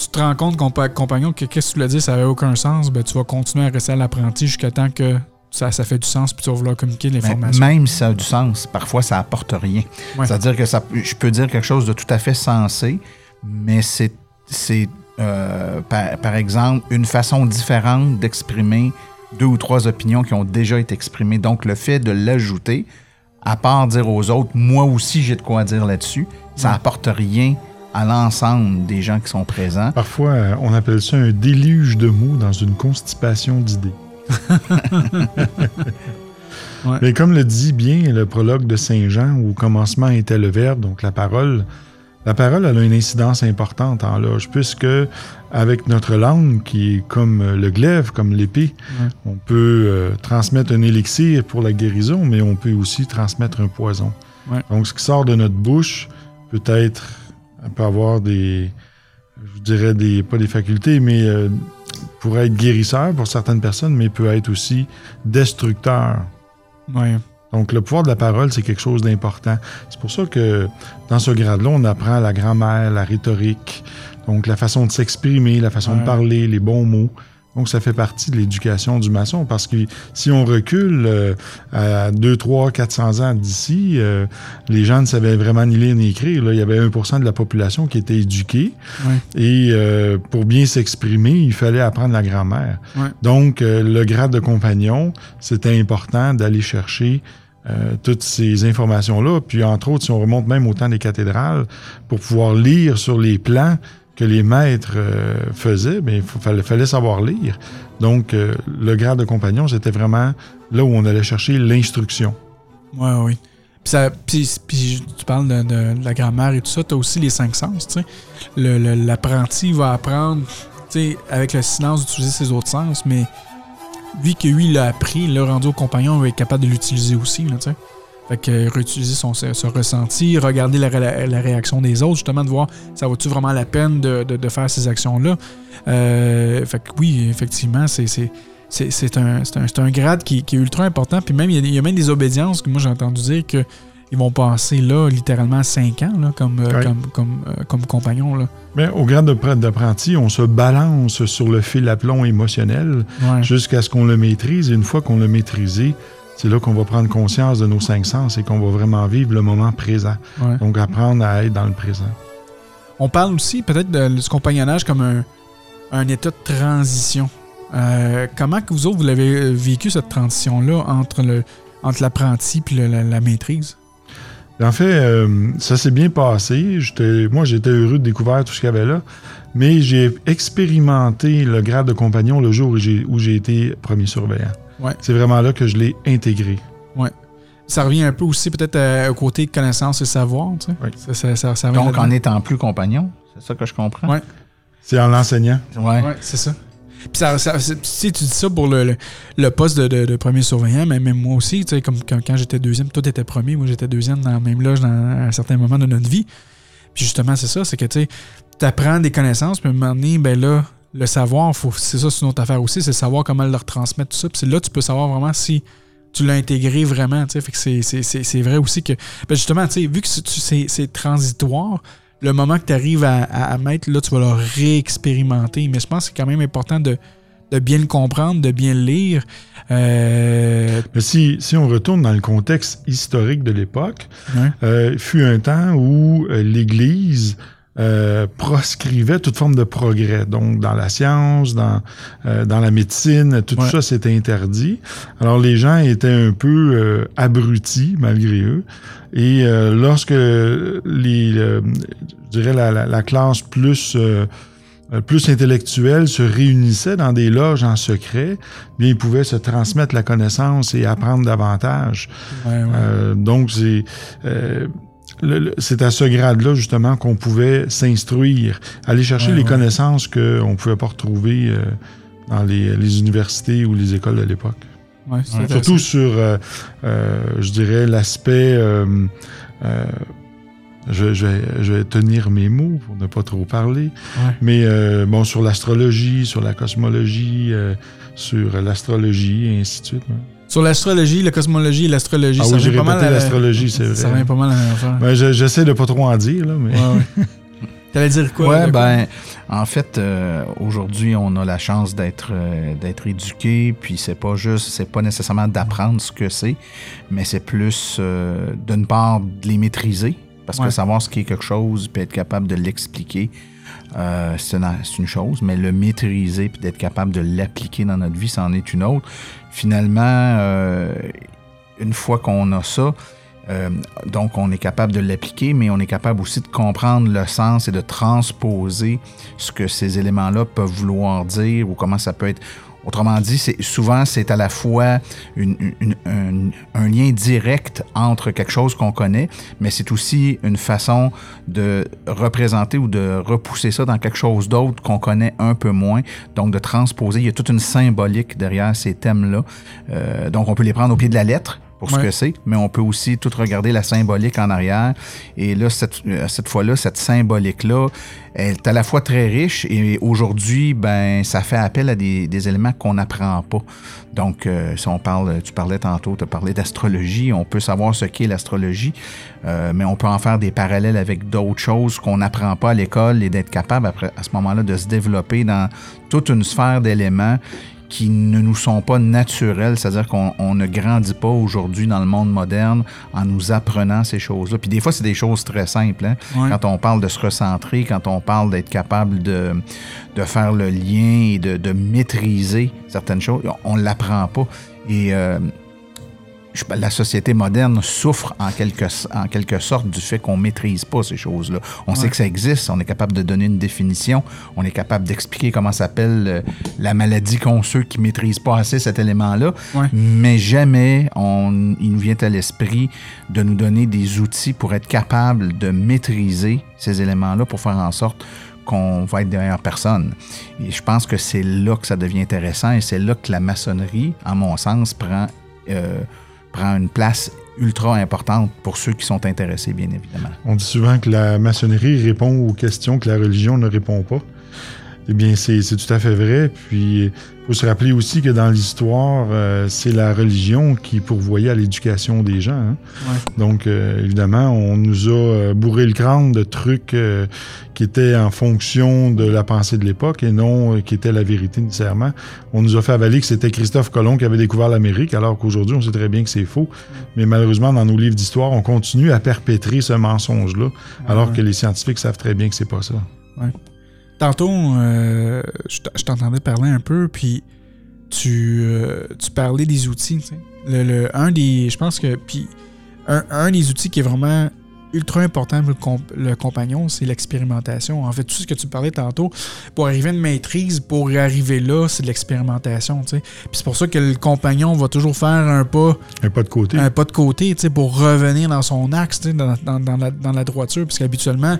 tu te rends compte, compa- compagnon, que qu'est-ce que tu voulais dire, ça avait aucun sens, ben, tu vas continuer à rester à l'apprenti jusqu'à temps que ça, ça fait du sens, puis tu vas vouloir communiquer l'information. même si ça a du sens, parfois ça apporte rien. Ouais. C'est-à-dire que ça, je peux dire quelque chose de tout à fait sensé, mais c'est, c'est euh, par, par exemple une façon différente d'exprimer deux ou trois opinions qui ont déjà été exprimées. Donc le fait de l'ajouter, à part dire aux autres, moi aussi j'ai de quoi dire là-dessus, ça apporte rien à l'ensemble des gens qui sont présents. Parfois, euh, on appelle ça un déluge de mots dans une constipation d'idées. Ouais. Mais comme le dit bien le prologue de Saint Jean, où au commencement était le Verbe, donc la parole, la parole elle a une incidence importante en l'âge, puisque avec notre langue, qui est comme le glaive, comme l'épée, Ouais. on peut euh, transmettre un élixir pour la guérison, mais on peut aussi transmettre un poison. Ouais. Donc ce qui sort de notre bouche peut être, peut avoir des, je dirais des, pas des facultés, mais euh, pourrait être guérisseur pour certaines personnes, mais peut être aussi destructeur. Ouais. Donc, le pouvoir de la parole, c'est quelque chose d'important. C'est pour ça que dans ce grade-là, on apprend la grammaire, la rhétorique, donc la façon de s'exprimer, la façon Ouais. de parler, les bons mots. Donc, ça fait partie de l'éducation du maçon parce que si on recule euh, à 2, 3, 400 ans d'ici, euh, les gens ne savaient vraiment ni lire ni écrire. Là. Il y avait 1% de la population qui était éduquée et euh, pour bien s'exprimer, il fallait apprendre la grammaire. Donc, euh, le grade de compagnon, c'était important d'aller chercher euh, toutes ces informations-là. Puis, entre autres, si on remonte même au temps des cathédrales, pour pouvoir lire sur les plans que les maîtres euh, faisaient, bien, il faut- fallait, savoir lire. Donc, euh, le grade de compagnon, c'était vraiment là où on allait chercher l'instruction. Ouais, oui. Puis, ça, puis, tu parles de, la grammaire et tout ça, tu as aussi les cinq sens, tu sais. Le- le- L'apprenti va apprendre, avec le silence, d'utiliser ses autres sens, mais lui que lui, il l'a appris, il l'a rendu au compagnon, il va être capable de l'utiliser aussi. Fait que euh, réutiliser son, son ressenti, regarder la, ré- la réaction des autres, justement, de voir ça vaut-tu vraiment la peine de, de- de faire ces actions-là? Euh, fait que oui, effectivement, c'est- un, un, grade qui, qui est ultra important. Puis même, il y, a, il y a même des obédiences que moi j'ai entendu dire que ils vont passer là littéralement 5 ans là, comme, euh, comme, comme, euh, comme compagnon. Là. Mais au grade de pr- d'apprenti, on se balance sur le fil à plomb émotionnel Ouais. jusqu'à ce qu'on le maîtrise. Et une fois qu'on l'a maîtrisé, c'est là qu'on va prendre conscience de nos cinq sens et qu'on va vraiment vivre le moment présent. Ouais. Donc, apprendre à être dans le présent. On parle aussi peut-être de ce compagnonnage comme un, un état de transition. Euh, comment que vous autres, vous l'avez euh, vécu cette transition-là entre le entre l'apprenti le- la, la maîtrise? En fait, euh, ça s'est bien passé. J'étais- Moi, j'étais heureux de découvrir tout ce qu'il y avait là. Mais j'ai expérimenté le grade de compagnon le jour où j'ai où j'ai été premier surveillant. Ouais. C'est vraiment là que je l'ai intégré. Ça revient un peu aussi peut-être euh, au côté connaissance et savoir. Tu sais. Oui. ça, ça, ça, ça revient Donc, en étant plus compagnon, c'est ça que je comprends? Ouais. C'est en l'enseignant. Ouais. Ouais, c'est ça. Puis ça, ça- c'est- tu sais, tu dis ça pour le, le, le poste de, de- de premier surveillant, mais même moi aussi, tu sais, comme quand, quand j'étais deuxième, toi t'étais premier, moi j'étais deuxième dans la même loge dans, à un certain moment de notre vie. Puis justement, c'est ça, c'est que tu apprends des connaissances, puis à un moment donné, ben là, le savoir, c'est ça, c'est une autre affaire aussi, c'est savoir comment le retransmettre, tout ça. Puis là tu peux savoir vraiment si tu l'as intégré vraiment. Fait que c'est, vrai aussi que, ben justement, vu que c'est, transitoire, le moment que tu arrives à, à- à mettre, là, tu vas le réexpérimenter. Mais je pense que c'est quand même important de, de bien le comprendre, de bien le lire. Euh, Mais si, si on retourne dans le contexte historique de l'époque, ouais. euh, fut un temps où euh, l'Église euh, proscrivait toute forme de progrès. Donc, dans la science, dans, euh, dans la médecine, tout Ouais. ça, c'était interdit. Alors, les gens étaient un peu euh, abrutis, malgré eux. Et euh, lorsque les, euh, je dirais la, la- la classe plus... euh, plus intellectuelle se réunissait dans des loges en secret, bien ils pouvaient se transmettre la connaissance et apprendre davantage. Ouais, ouais. Euh, donc, c'est euh, c'est à ce grade-là, justement, qu'on pouvait s'instruire, aller chercher Ouais, les ouais. connaissances qu'on ne pouvait pas retrouver euh, dans les, les universités ou les écoles de l'époque. Ouais. Surtout sur, euh, euh, je dirais, l'aspect... je, je vais, je vais tenir mes mots pour ne pas trop parler. Ouais. Mais euh, bon, sur l'astrologie, sur la cosmologie, euh, sur l'astrologie, et ainsi de suite. hein. Sur l'astrologie, la cosmologie et l'astrologie, Ah ça oui, revient pas mal à l'astrologie, c'est Ça revient pas mal à la même affaire. Ben, je- J'essaie de pas trop en dire, là, mais Ouais, ouais. T'allais dire quoi? Ouais, ben, en fait, euh, aujourd'hui, on a la chance d'être euh, d'être éduqué, puis c'est pas juste, c'est pas nécessairement d'apprendre ce que c'est, mais c'est plus, euh, d'une part, de les maîtriser, parce Ouais. que savoir ce qui est quelque chose, puis être capable de l'expliquer, euh, c'est une, c'est une chose, mais le maîtriser, puis d'être capable de l'appliquer dans notre vie, c'en est une autre. Finalement, euh, une fois qu'on a ça, euh, donc, on est capable de l'appliquer, mais on est capable aussi de comprendre le sens et de transposer ce que ces éléments-là peuvent vouloir dire ou comment ça peut être. Autrement dit, souvent, c'est à la fois une- une- un, un lien direct entre quelque chose qu'on connaît, mais c'est aussi une façon de représenter ou de repousser ça dans quelque chose d'autre qu'on connaît un peu moins. Donc, de transposer. Il y a toute une symbolique derrière ces thèmes-là. Euh, donc, on peut les prendre au pied de la lettre pour ce Ouais. que c'est, mais on peut aussi tout regarder la symbolique en arrière. Et là, cette, euh, cette fois-là, cette symbolique-là, elle est à la fois très riche et aujourd'hui, ben, ça fait appel à des, des éléments qu'on n'apprend pas. Donc, euh, si on parle, tu parlais tantôt, tu as parlé d'astrologie, on peut savoir ce qu'est l'astrologie, euh, mais on peut en faire des parallèles avec d'autres choses qu'on n'apprend pas à l'école et d'être capable, après, à ce moment-là, de se développer dans toute une sphère d'éléments qui ne nous sont pas naturels, c'est-à-dire qu'on on ne grandit pas aujourd'hui dans le monde moderne en nous apprenant ces choses-là. Puis des fois, c'est des choses très simples. hein. Ouais. Quand on parle de se recentrer, quand on parle d'être capable de, de faire le lien et de, de maîtriser certaines choses, on ne l'apprend pas. Et euh, la société moderne souffre en quelque, en quelque sorte du fait qu'on maîtrise pas ces choses-là. On sait que ça existe, on est capable de donner une définition, on est capable d'expliquer comment s'appelle euh, la maladie qu'ont ceux qui maîtrisent pas assez cet élément-là, Ouais. mais jamais on, il nous vient à l'esprit de nous donner des outils pour être capable de maîtriser ces éléments-là pour faire en sorte qu'on va être derrière personne. Et je pense que c'est là que ça devient intéressant et c'est là que la maçonnerie, à mon sens, prend, euh, prend une place ultra importante pour ceux qui sont intéressés, bien évidemment. On dit souvent que la maçonnerie répond aux questions que la religion ne répond pas. Eh bien, c'est tout à fait vrai. Puis, il faut se rappeler aussi que dans l'histoire, euh, c'est la religion qui pourvoyait à l'éducation des gens. hein. Donc, euh, évidemment, on nous a euh, bourré le crâne de trucs euh, qui étaient en fonction de la pensée de l'époque et non euh, qui étaient la vérité nécessairement. On nous a fait avaler que c'était Christophe Colomb qui avait découvert l'Amérique, alors qu'aujourd'hui, on sait très bien que c'est faux. Mais malheureusement, dans nos livres d'histoire, on continue à perpétrer ce mensonge-là, alors que les scientifiques savent très bien que c'est pas ça. Tantôt, euh, je t'entendais parler un peu, puis tu, euh, tu parlais des outils. tu sais. Le, le- un des, je pense que, puis un, un des outils qui est vraiment ultra important pour le, comp- le compagnon, c'est l'expérimentation. En fait, tout ce que tu parlais tantôt, pour arriver à une maîtrise, pour arriver là, c'est de l'expérimentation. Puis c'est pour ça que le compagnon va toujours faire un pas Un pas de côté. un pas de côté pour revenir dans son axe, dans, dans- dans la, dans la droiture, parce qu'habituellement, le-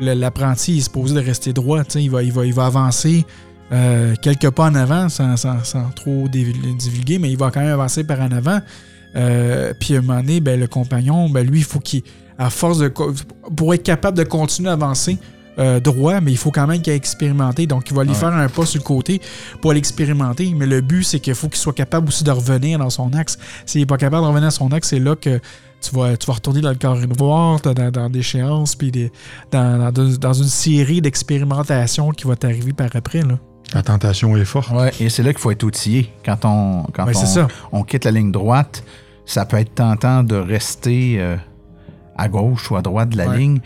l'apprenti est supposé de rester droit, il va, il va, il va avancer euh, quelques pas en avant sans, sans- sans trop divulguer, mais il va quand même avancer par en avant. Euh, puis à un moment donné, ben, le compagnon, ben, lui, il faut qu'il, à force de, pour être capable de continuer à avancer euh, droit, mais il faut quand même qu'il ait expérimenté. Donc, il va lui faire un pas sur le côté pour l'expérimenter. Mais le but, c'est qu'il faut qu'il soit capable aussi de revenir dans son axe. S'il n'est pas capable de revenir dans son axe, c'est là que tu vas, tu vas retourner dans le carré noir, dans, dans, dans des séances, puis des- dans, dans, dans une série d'expérimentations qui va t'arriver par après. Là. La tentation est forte. Ouais, et c'est là qu'il faut être outillé. Quand on, quand Ouais, on, c'est ça. on quitte la ligne droite, ça peut être tentant de rester euh, à gauche ou à droite de la Ouais. ligne.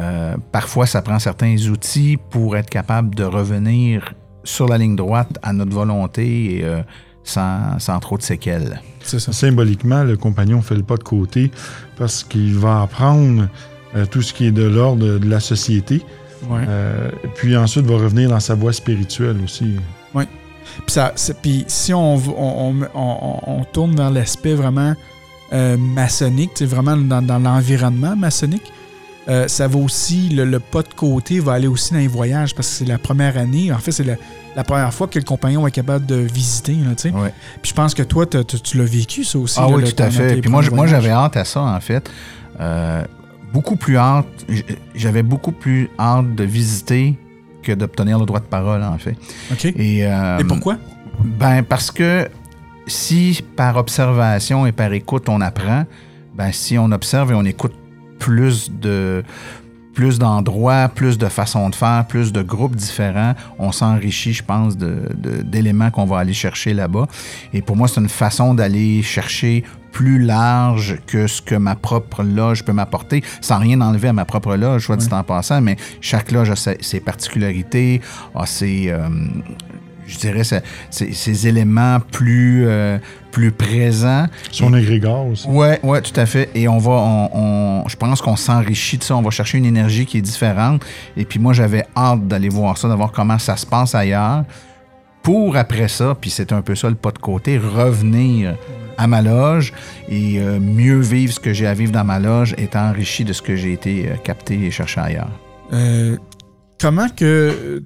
Euh, parfois, ça prend certains outils pour être capable de revenir sur la ligne droite à notre volonté et euh, sans, sans trop de séquelles. C'est ça. Symboliquement, le compagnon fait le pas de côté parce qu'il va apprendre euh, tout ce qui est de l'ordre de la société. Ouais. Euh, puis ensuite, va revenir dans sa voie spirituelle aussi. Puis, ça, c'est- puis si on, on, on- on- on tourne vers l'aspect vraiment euh, maçonnique, vraiment dans, dans l'environnement maçonnique, euh, ça va aussi, le, le pas de côté va aller aussi dans les voyages parce que c'est la première année, en fait, c'est la, la première fois que le compagnon est capable de visiter. Là, tu sais. Ouais. Puis je pense que toi, tu, l'as vécu, ça aussi. Ah là, oui, le- tout à fait. Puis moi, moi j'avais hâte à ça, en fait. Euh, beaucoup plus hâte. J'avais beaucoup plus hâte de visiter que d'obtenir le droit de parole, en fait. OK. Et, euh, Et pourquoi? Ben, parce que si par observation et par écoute on apprend, ben, si on observe et on écoute plus de plus d'endroits, plus de façons de faire, plus de groupes différents. On s'enrichit, je pense, de- de- d'éléments qu'on va aller chercher là-bas. Et pour moi, c'est une façon d'aller chercher plus large que ce que ma propre loge peut m'apporter, sans rien enlever à ma propre loge, soit dit en passant, mais chaque loge a ses, ses particularités, a ses, euh, je dirais, ses éléments plus, euh, plus présents. Son égrégore aussi. Ouais, ouais, tout à fait. Et on va, on, on- je pense qu'on s'enrichit de ça. On va chercher une énergie qui est différente. Et puis moi, j'avais hâte d'aller voir ça, de voir comment ça se passe ailleurs. Pour après ça, puis c'est un peu ça le pas de côté, revenir à ma loge et euh, mieux vivre ce que j'ai à vivre dans ma loge, étant enrichi de ce que j'ai été euh, capté et cherché ailleurs. Euh, comment que.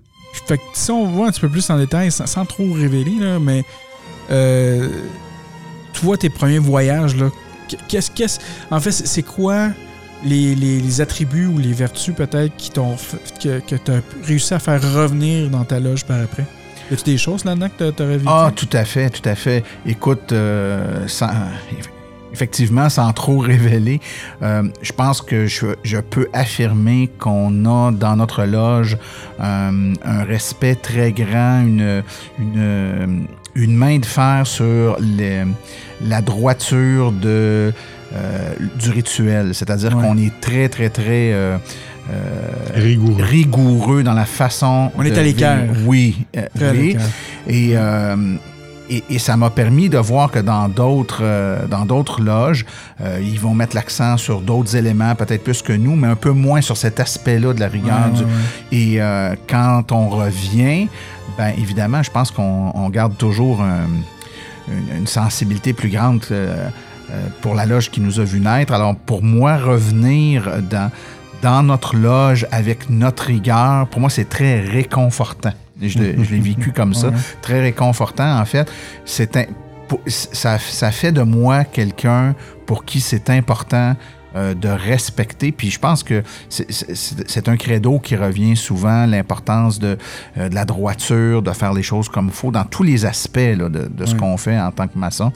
Fait que si on voit un petit peu plus en détail, sans, trop révéler, là, mais. Euh, toi, tes premiers voyages, là, qu'est-ce. qu'est-ce en fait, c'est quoi les, les- attributs ou les vertus, peut-être, qui t'ont que, que tu as réussi à faire revenir dans ta loge par après? Y a-tu des choses là-dedans que tu aurais? Ah, tout à fait, tout à fait. Écoute, euh, sans- effectivement, sans trop révéler, euh, je pense que je, je peux affirmer qu'on a dans notre loge euh, un respect très grand, une, une, une main de fer sur les- la droiture de, euh, du rituel. C'est-à-dire Ouais. qu'on est très, très, très... euh, Rigoureux. rigoureux dans la façon. On est à l'écart. Oui, euh, oui. Et, euh, et, et ça m'a permis de voir que dans d'autres euh, dans d'autres loges, euh, ils vont mettre l'accent sur d'autres éléments, peut-être plus que nous, mais un peu moins sur cet aspect-là de la rigueur. Du-. Et euh, quand on revient, ben évidemment, je pense qu'on on garde toujours un- une, une sensibilité plus grande euh, euh, pour la loge qui nous a vu naître. Alors pour moi, revenir dans dans notre loge avec notre rigueur, pour moi, c'est très réconfortant. Je l'ai vécu comme ça. Très réconfortant, en fait. C'est un- ça, ça fait de moi quelqu'un pour qui c'est important euh, de respecter. Puis je pense que c'est- un credo qui revient souvent, l'importance de, euh, de la droiture, de faire les choses comme il faut, dans tous les aspects là, de, de ce qu'on fait en tant que maçon.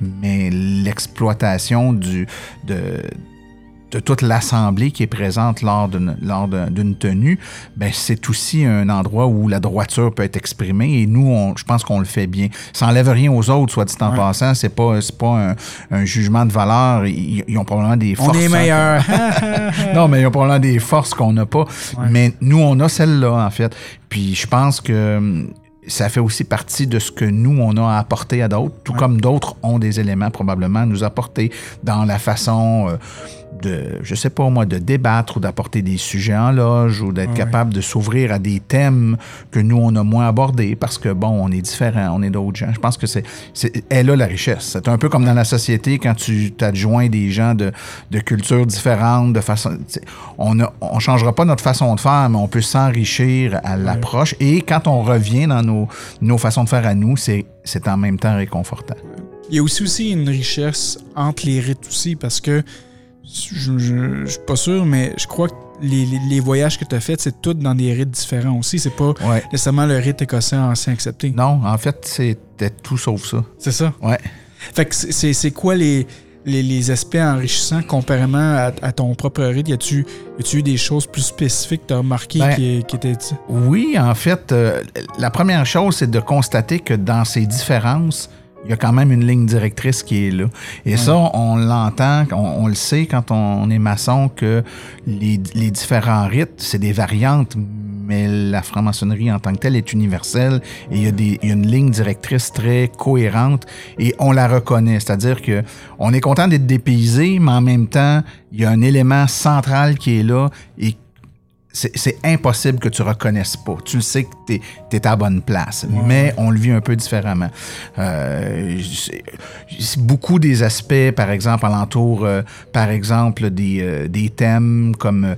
Mais l'exploitation du de de toute l'assemblée qui est présente lors d'une lors d'un- d'une tenue, ben c'est aussi un endroit où la droiture peut être exprimée et nous, on, je pense qu'on le fait bien. Ça enlève rien aux autres, soit dit en Ouais. passant. C'est pas c'est pas un, un jugement de valeur. Ils, ils ont probablement des On forces. est hein, meilleurs. non, mais ils ont probablement des forces qu'on n'a pas. Ouais. Mais nous, on a celle-là, en fait. Puis je pense que hum, ça fait aussi partie de ce que nous, on a à apporter à d'autres, tout Ouais. comme d'autres ont des éléments probablement à nous apporter dans la façon euh, de, je sais pas moi, de débattre ou d'apporter des sujets en loge ou d'être Ouais. capable de s'ouvrir à des thèmes que nous, on a moins abordés parce que, bon, on est différents, on est d'autres gens. Je pense que c'est, elle a la richesse. C'est un peu comme dans la société quand tu t'adjoins des gens de, de cultures différentes, de façon. On ne on changera pas notre façon de faire, mais on peut s'enrichir à l'approche. Et quand on revient dans nos, nos façons de faire à nous, c'est, c'est en même temps réconfortant. Il y a aussi, aussi une richesse entre les rites aussi parce que je, je, je suis pas sûr, mais je crois que les, les- les voyages que tu as faits, c'est tous dans des rites différents aussi. C'est pas Ouais. nécessairement le rite écossais ancien accepté. Non, en fait, c'était tout sauf ça. C'est ça? Ouais. Fait que c'est- quoi les, les, les aspects enrichissants comparément à, à ton propre rite? Y a-tu y a-tu eu des choses plus spécifiques que tu as remarquées Ben, qui, qui étaient. Oui, en fait, euh, la première chose, c'est de constater que dans ces différences, il y a quand même une ligne directrice qui est là. Et ça, on l'entend, on, on le sait quand on, est maçon que les, les différents rites, c'est des variantes, mais la franc-maçonnerie en tant que telle est universelle et il y, a des, il y a une ligne directrice très cohérente et on la reconnaît. C'est-à-dire que on est content d'être dépaysé, mais en même temps, il y a un élément central qui est là et c'est impossible que tu reconnaisses pas. Tu le sais que tu es, à la bonne place, mais on le vit un peu différemment. Euh, beaucoup des aspects, par exemple, alentour, euh, par exemple, des, euh, des thèmes comme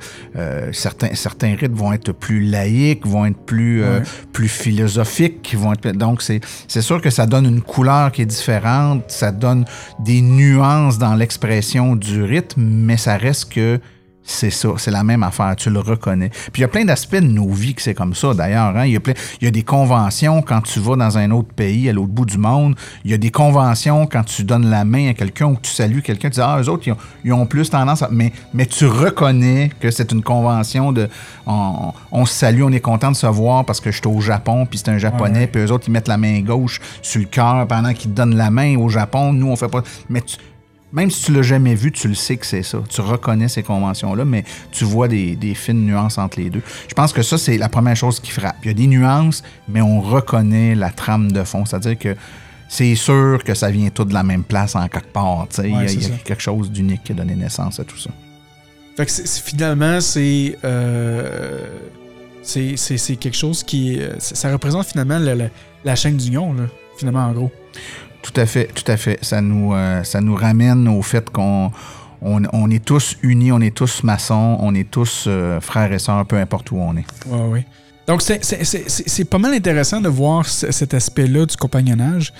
certains, certains rites vont être plus laïques, vont être plus, Ouais. plus philosophiques, vont être, donc c'est c'est sûr que ça donne une couleur qui est différente, ça donne des nuances dans l'expression du rite, mais ça reste que c'est ça, c'est la même affaire, tu le reconnais. Puis il y a plein d'aspects de nos vies que c'est comme ça, d'ailleurs. Hein? Il, y a plein- il y a des conventions quand tu vas dans un autre pays, à l'autre bout du monde. Il y a des conventions quand tu donnes la main à quelqu'un ou que tu salues quelqu'un. Tu dis, ah, eux autres, ils ont, ils ont plus tendance à... Mais, mais tu reconnais que c'est une convention de... On, on se salue, on est content de se voir parce que je suis au Japon, puis c'est un Japonais, puis eux autres, ils mettent la main gauche sur le cœur pendant qu'ils te donnent la main au Japon. Nous, on fait pas... Mais tu- même si tu l'as jamais vu, tu le sais que c'est ça. Tu reconnais ces conventions-là, mais tu vois des, des fines nuances entre les deux. Je pense que ça, c'est la première chose qui frappe. Il y a des nuances, mais on reconnaît la trame de fond. C'est-à-dire que c'est sûr que ça vient tout de la même place en quelque part. il y a, il y quelque chose d'unique qui a donné naissance à tout ça. Fait que finalement, c'est, euh, c'est, quelque chose qui. euh, Ça représente finalement la, la- la chaîne d'union, là, finalement, en gros. Tout à fait, tout à fait. Ça nous, euh, ça nous ramène au fait qu'on on, est tous unis, on est tous maçons, on est tous euh, frères et sœurs, peu importe où on est. Ouais, ouais. Donc, c'est, pas mal intéressant de voir ce- cet aspect-là du compagnonnage.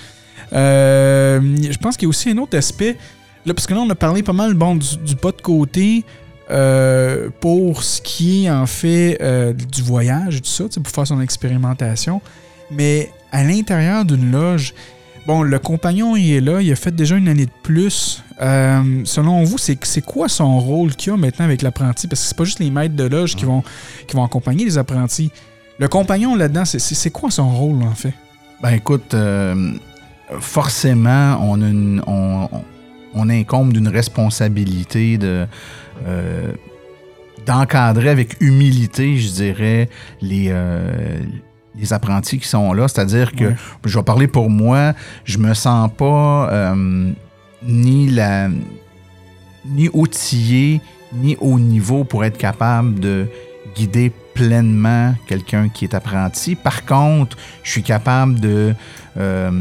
Euh, je pense qu'il y a aussi un autre aspect. Là, parce que là, on a parlé pas mal du, du pas de côté pour ce qui est en fait du voyage et tout ça, pour faire son expérimentation. Mais à l'intérieur d'une loge, bon, le compagnon, il est là, il a fait déjà une année de plus. Euh, selon vous, c'est, c'est quoi son rôle qu'il a maintenant avec l'apprenti? Parce que c'est pas juste les maîtres de loge qui vont, qui vont accompagner les apprentis. Le compagnon là-dedans, c'est, quoi son rôle en fait? Ben écoute, euh, forcément, on, a une- on, on- on incombe d'une responsabilité de euh, d'encadrer avec humilité, je dirais, les, euh, les apprentis qui sont là. C'est-à-dire que, Ouais. je vais parler pour moi, je me sens pas euh, ni la ni outillé, ni au niveau pour être capable de guider pleinement quelqu'un qui est apprenti. Par contre, je suis capable de euh,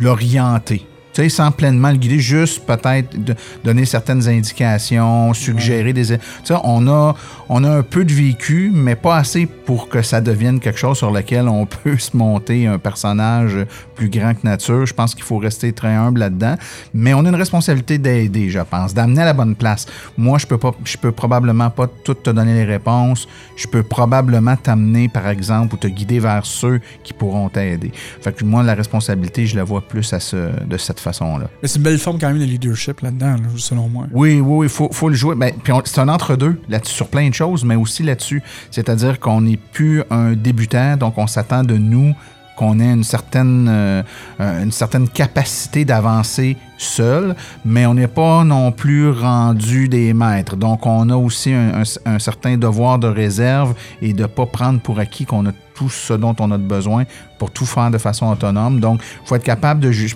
l'orienter. Tu sais, sans pleinement le guider, juste peut-être donner certaines indications, suggérer des... Tu sais, on a, on a un peu de vécu, mais pas assez pour que ça devienne quelque chose sur lequel on peut se monter un personnage plus grand que nature. Je pense qu'il faut rester très humble là-dedans. Mais on a une responsabilité d'aider, je pense, d'amener à la bonne place. Moi, je peux pas, je peux probablement pas tout te donner les réponses. Je peux probablement t'amener, par exemple, ou te guider vers ceux qui pourront t'aider. Fait que moi, la responsabilité, je la vois plus à ce, de cette façon-là. Mais c'est une belle forme quand même de leadership là-dedans, là, selon moi. Oui, oui, il faut, faut le jouer. Ben, puis c'est un entre-deux là-dessus, sur plein de choses, mais aussi là-dessus. C'est-à-dire qu'on n'est plus un débutant, donc on s'attend de nous qu'on ait une certaine, euh, euh, une certaine capacité d'avancer seul, mais on n'est pas non plus rendu des maîtres. Donc on a aussi un, un- un certain devoir de réserve et de ne pas prendre pour acquis qu'on a tout ce dont on a besoin pour tout faire de façon autonome. Donc, il faut être capable de juger.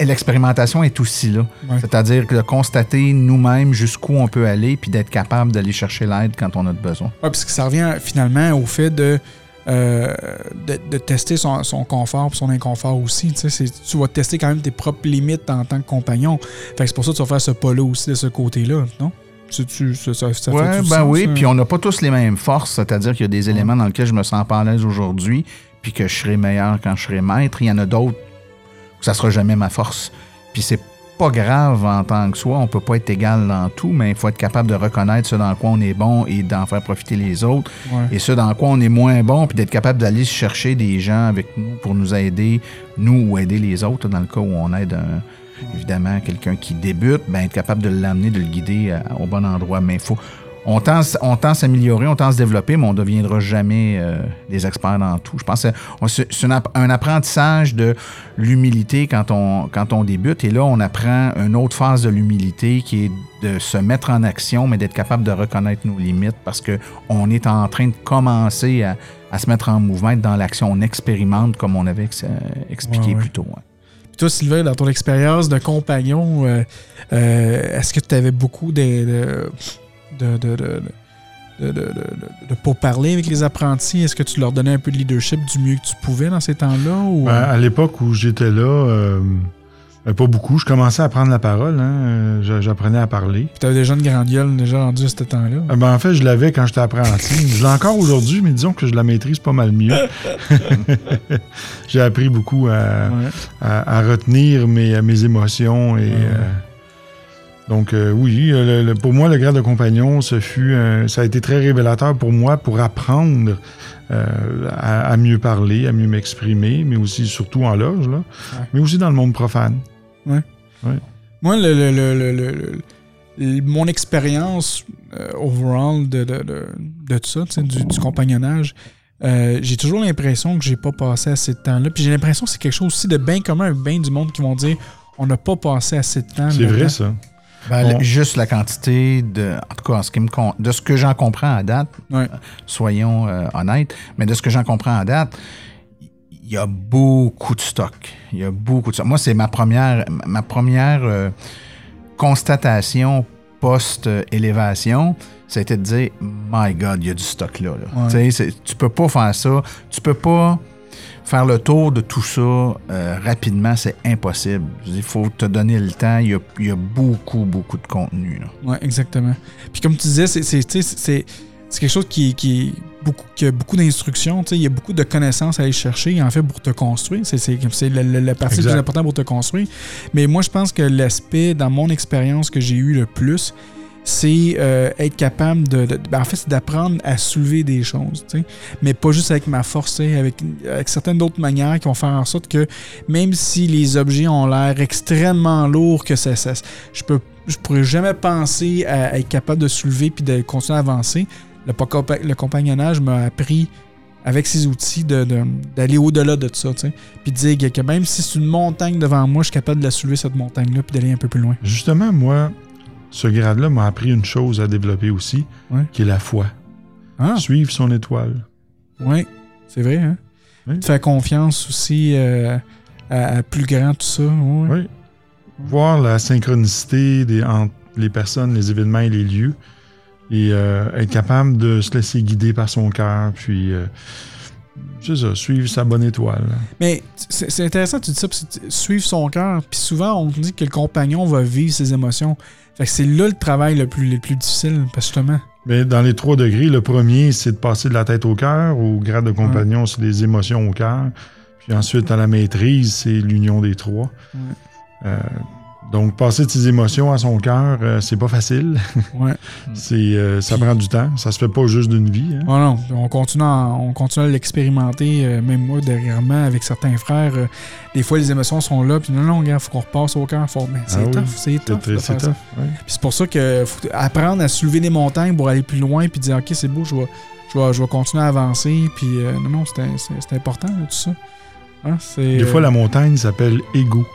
L'expérimentation est aussi là. Ouais. C'est-à-dire que de constater nous-mêmes jusqu'où on peut aller, puis d'être capable d'aller chercher l'aide quand on a besoin. Ouais, parce que ça revient finalement au fait de, euh, de, de tester son, son confort et son inconfort aussi. Tu, sais, c'est- tu vas tester quand même tes propres limites en tant que compagnon. Fait que c'est pour ça que tu vas faire ce pas-là aussi de ce côté-là, non? Tu, ça, ça, ça Ouais, fait ben sens, oui, puis on n'a pas tous les mêmes forces, c'est-à-dire qu'il y a des éléments dans lesquels je me sens pas à l'aise aujourd'hui, puis que je serai meilleur quand je serai maître. Il y en a d'autres où ça sera jamais ma force. Puis c'est pas grave en tant que soi, on peut pas être égal dans tout, mais il faut être capable de reconnaître ce dans quoi on est bon et d'en faire profiter les autres, Ouais. et ce dans quoi on est moins bon, puis d'être capable d'aller chercher des gens avec nous pour nous aider, nous ou aider les autres, dans le cas où on aide un- évidemment quelqu'un qui débute, ben être capable de l'amener, de le guider à- au bon endroit. Mais il faut. On tend, on tend à s'améliorer, on tend à se développer, mais on ne deviendra jamais euh, des experts dans tout. Je pense que c'est un, app- un apprentissage de l'humilité quand on, quand on débute. Et là, on apprend une autre phase de l'humilité qui est de se mettre en action, mais d'être capable de reconnaître nos limites parce qu'on est en train de commencer à, à se mettre en mouvement, être dans l'action. On expérimente comme on avait ex- euh, expliqué Ouais, ouais. plus tôt. hein. Toi, Sylvain, dans ton expérience de compagnon, euh, euh, est-ce que tu avais beaucoup de. de de, de, de, de pourparlers avec les apprentis? Est-ce que tu leur donnais un peu de leadership du mieux que tu pouvais dans ces temps-là? Ben, à l'époque où j'étais là, euh, pas beaucoup. Je commençais à prendre la parole. hein, euh, j'a- J'apprenais à parler. Puis t'avais déjà une grande gueule déjà rendue à ce temps-là? Euh, Ben, en fait, je l'avais quand j'étais apprenti. Je l'ai encore aujourd'hui, mais disons que je la maîtrise pas mal mieux. J'ai appris beaucoup à, Ouais. à- à retenir mes, mes émotions et, Ouais, euh, Donc euh, oui, le- le- pour moi, le grade de compagnon, ce fut, ça a été très révélateur pour moi pour apprendre euh, à, à mieux parler, à mieux m'exprimer, mais aussi surtout en loge, là, mais aussi dans le monde profane. Moi, le, le- le- le- le- le- mon expérience euh, overall de, de, de, de tout ça, du, du compagnonnage, euh, j'ai toujours l'impression que j'ai pas passé assez de temps là. Puis j'ai l'impression que c'est quelque chose aussi de bien commun avec bien du monde qui vont dire on n'a pas passé assez de temps. C'est vrai, ça. Ben, Bon. le- Juste la quantité de. En tout cas, en ce qui me de ce que j'en comprends à date, Ouais. soyons euh, honnêtes, mais de ce que j'en comprends à date, il y a beaucoup de stock. Il y a beaucoup de stock. Moi, c'est ma première, ma première euh, constatation post-élévation. Été de dire, My God, il y a du stock là. là. C'est- Tu peux pas faire ça. Tu peux pas faire le tour de tout ça euh, rapidement. C'est impossible. Il faut te donner le temps. Il y a, il y a beaucoup, beaucoup de contenu. Ouais, exactement. Puis comme tu disais, c'est, c'est, tu sais, c'est, c'est quelque chose qui, qui, est beaucoup, qui a beaucoup d'instructions. tu sais, Il y a beaucoup de connaissances à aller chercher, en fait, pour te construire. C'est, c'est, c'est la, la- la partie la plus importante pour te construire. Mais moi, je pense que l'aspect, dans mon expérience que j'ai eu le plus, c'est euh, être capable de, ben, en fait, c'est d'apprendre à soulever des choses, mais pas juste avec ma force, avec, avec certaines d'autres manières qui vont faire en sorte que même si les objets ont l'air extrêmement lourds, que ça, je peux, je pourrais jamais penser à, être capable de soulever puis de continuer à avancer. Le, compagnonnage m'a appris avec ces outils d'aller au-delà de ça, tu sais. Puis de dire que même si c'est une montagne devant moi, je suis capable de la soulever cette montagne-là puis d'aller un peu plus loin. Justement, moi, ce grade-là m'a appris une chose à développer aussi, Ouais. qui est la foi. Ah, Suivre son étoile. oui, c'est vrai, hein? Oui. Faire confiance aussi euh, à, à plus grand, tout ça. ouais. Oui. Voir la synchronicité des, entre les personnes, les événements et les lieux. Et euh, être capable de se laisser guider par son cœur, puis euh, c'est ça, suivre sa bonne étoile. Mais c'est intéressant, tu dis ça, parce que tu- suivre son cœur. Puis souvent, on dit que le compagnon va vivre ses émotions. Fait que c'est là le travail le plus, le plus difficile, parce que justement. Mais dans les trois degrés, le premier, c'est de passer de la tête au cœur. Au grade de compagnon, c'est les émotions au cœur. Puis ensuite, à la maîtrise, c'est l'union des trois. Ouais. Euh, donc, passer de ses émotions à son cœur, euh, c'est pas facile. Ouais. c'est, euh, ça Puis- prend du temps. Ça se fait pas juste d'une vie. hein. Oh non, on continue à, on continue à l'expérimenter, euh, même moi, dernièrement, avec certains frères. des fois, les émotions sont là, puis non, non, regarde, faut qu'on repasse au cœur. Faut... C'est Ah oui. tough, c'est C'est tough. c'est ça. tough, ouais. Puis c'est pour ça que faut apprendre à soulever des montagnes pour aller plus loin, puis dire, OK, c'est beau, je vais, je vais, je vais continuer à avancer. Puis non, non, c'est c'est- c'est important, là, tout ça. Hein, c'est, Des fois, la montagne s'appelle ego.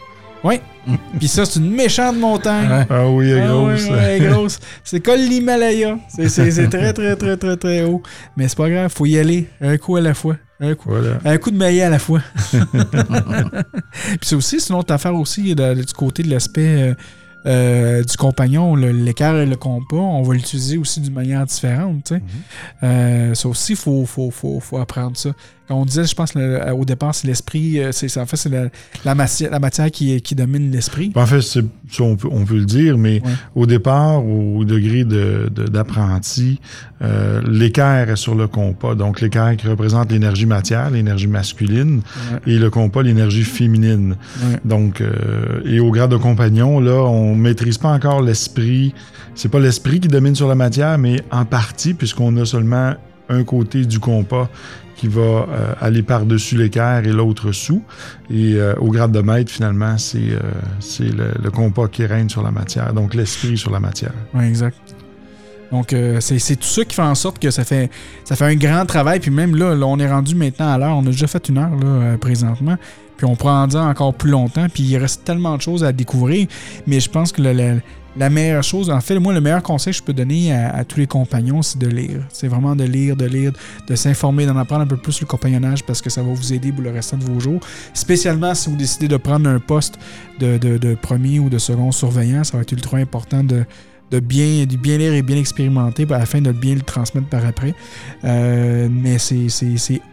Oui. Puis ça, c'est une méchante montagne. Ah oui, elle est Ah grosse. elle est grosse. C'est comme l'Himalaya. C'est- très, très, très, très, très haut. Mais c'est pas grave, faut y aller un coup à la fois. Un coup, un coup de maillet à la fois. Puis c'est aussi, c'est une autre affaire aussi du côté de l'aspect euh, euh, du compagnon, l'écart et le compas, on va l'utiliser aussi d'une manière différente. sais. Euh, ça aussi, il faut, faut, faut, faut apprendre ça. Quand on disait, je pense, le- au départ, c'est l'esprit, euh, c'est en fait, c'est la, la, matière, la matière qui, qui domine l'esprit. En fait, c'est- on, peut, on peut le dire, mais Ouais. au départ, au degré de- de- d'apprenti, euh, l'équerre est sur le compas. Donc, l'équerre qui représente l'énergie matière, l'énergie masculine, Ouais. et le compas, l'énergie féminine. Ouais. Donc, euh, et au grade de compagnon, là, on maîtrise pas encore l'esprit. C'est pas l'esprit qui domine sur la matière, mais en partie, puisqu'on a seulement un côté du compas qui va euh, aller par-dessus l'équerre et l'autre sous. Et euh, au grade de maître, finalement, c'est euh, le, compas qui règne sur la matière, donc l'esprit sur la matière. Oui, exact. Donc, c'est tout ça qui fait en sorte que ça fait, ça fait un grand travail. Puis même là, là, on est rendu maintenant à l'heure. On a déjà fait une heure là, présentement. Puis on dire encore plus longtemps. Puis il reste tellement de choses à découvrir. Mais je pense que le- la meilleure chose, en fait, moi, le meilleur conseil que je peux donner à, tous les compagnons, c'est de lire. C'est vraiment de lire, de lire, de s'informer, d'en apprendre un peu plus le compagnonnage parce que ça va vous aider pour le restant de vos jours. Spécialement si vous décidez de prendre un poste de, premier ou de second surveillant, ça va être ultra important de, bien, lire et bien expérimenter afin de bien le transmettre par après. Euh, mais c'est,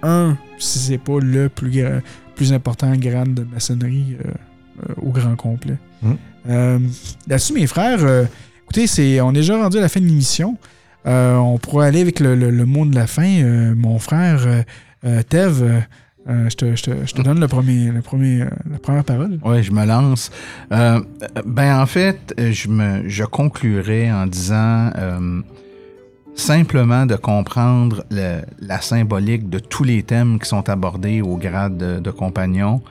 un, si c'est pas le plus, important grade de maçonnerie euh, euh, au grand complet. Mm. Euh, là-dessus, mes frères, euh, écoutez, on est déjà rendu à la fin de l'émission. Euh, on pourrait aller avec le, mot de la fin. Mon frère Tev, je, te, donne le premier, le premier, la première parole. Oui, je me lance. Ben, en fait, je, me, je conclurai en disant simplement de comprendre la symbolique de tous les thèmes qui sont abordés au grade de, de compagnon,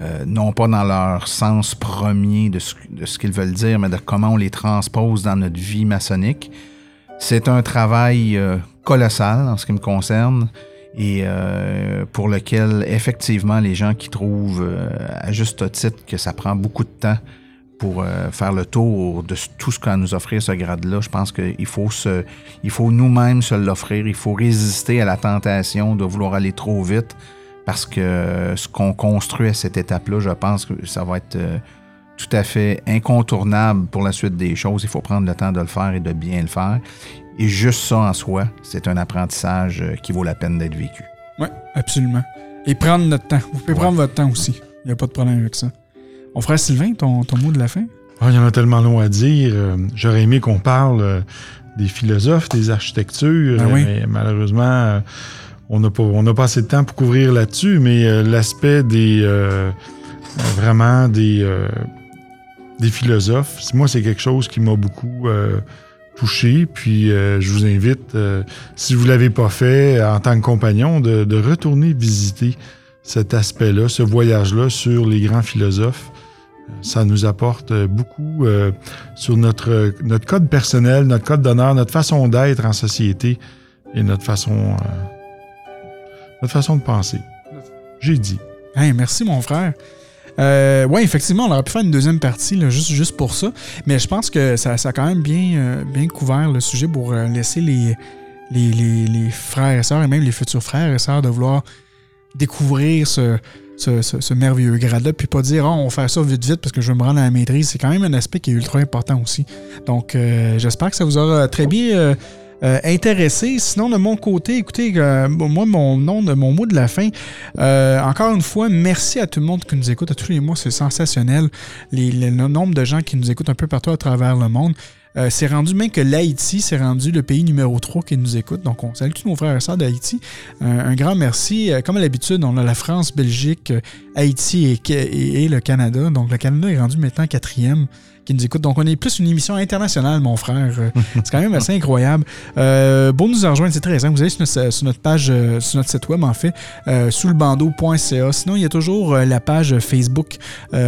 euh, non pas dans leur sens premier de ce, qu'ils veulent dire, mais de comment on les transpose dans notre vie maçonnique. C'est un travail euh, colossal en ce qui me concerne et euh, pour lequel effectivement les gens qui trouvent à juste titre que ça prend beaucoup de temps pour faire le tour de tout ce qu'a à nous offrir ce grade-là, je pense qu'il faut faut nous-mêmes se l'offrir, il faut résister à la tentation de vouloir aller trop vite parce que ce qu'on construit à cette étape-là, je pense que ça va être euh, tout à fait incontournable pour la suite des choses. Il faut prendre le temps de le faire et de bien le faire. Et juste ça en soi, c'est un apprentissage euh, qui vaut la peine d'être vécu. Oui, absolument. Et prendre notre temps. Vous pouvez prendre votre temps aussi. Il n'y a pas de problème avec ça. Mon frère Sylvain, ton, ton mot de la fin? Il y en a tellement long à dire. Euh, J'aurais aimé qu'on parle des philosophes, des architectures, Ben oui. mais malheureusement, euh, on n'a pas, on pas assez de temps pour couvrir là-dessus, mais euh, l'aspect des euh, vraiment des, euh, des philosophes, moi, c'est quelque chose qui m'a beaucoup touché. Puis je vous invite, si vous ne l'avez pas fait en tant que compagnon, de, de retourner visiter cet aspect-là, ce voyage-là sur les grands philosophes. Ça nous apporte beaucoup sur notre, notre code personnel, notre code d'honneur, notre façon d'être en société et notre façon, notre façon de penser. J'ai dit. Hey, merci, mon frère. Euh, oui, effectivement, on aurait pu faire une deuxième partie, là, juste, juste pour ça. Mais je pense que ça, ça a quand même bien, euh, bien couvert le sujet pour euh, laisser les, les, les- les frères et sœurs, et même les futurs frères et sœurs, de vouloir découvrir ce, ce, merveilleux grade-là, puis pas dire, Ah, on va faire ça vite, vite, parce que je veux me rendre à la maîtrise. C'est quand même un aspect qui est ultra important aussi. Donc, j'espère que ça vous aura très bien. Euh, intéressé. Sinon, de mon côté, écoutez, euh, moi, mon nom, de mon mot de la fin, euh, encore une fois, merci à tout le monde qui nous écoute à tous les mois. C'est sensationnel. Le nombre de gens qui nous écoutent un peu partout à travers le monde. C'est rendu même que l'Haïti, c'est rendu le pays numéro 3 qui nous écoute. Donc, on salue tous nos frères et sœurs d'Haïti. Un grand merci. Comme à l'habitude, on a la France, Belgique, Haïti et le Canada. Donc, le Canada est rendu maintenant quatrième qui nous écoute. Donc, on est plus une émission internationale, mon frère. Euh, c'est quand même assez incroyable. Euh, pour nous en rejoindre, c'est très simple. Vous allez sur notre, sur notre page, euh, sur notre site web, en fait, euh, sous le bandeau.ca. Sinon, il y a toujours la page Facebook,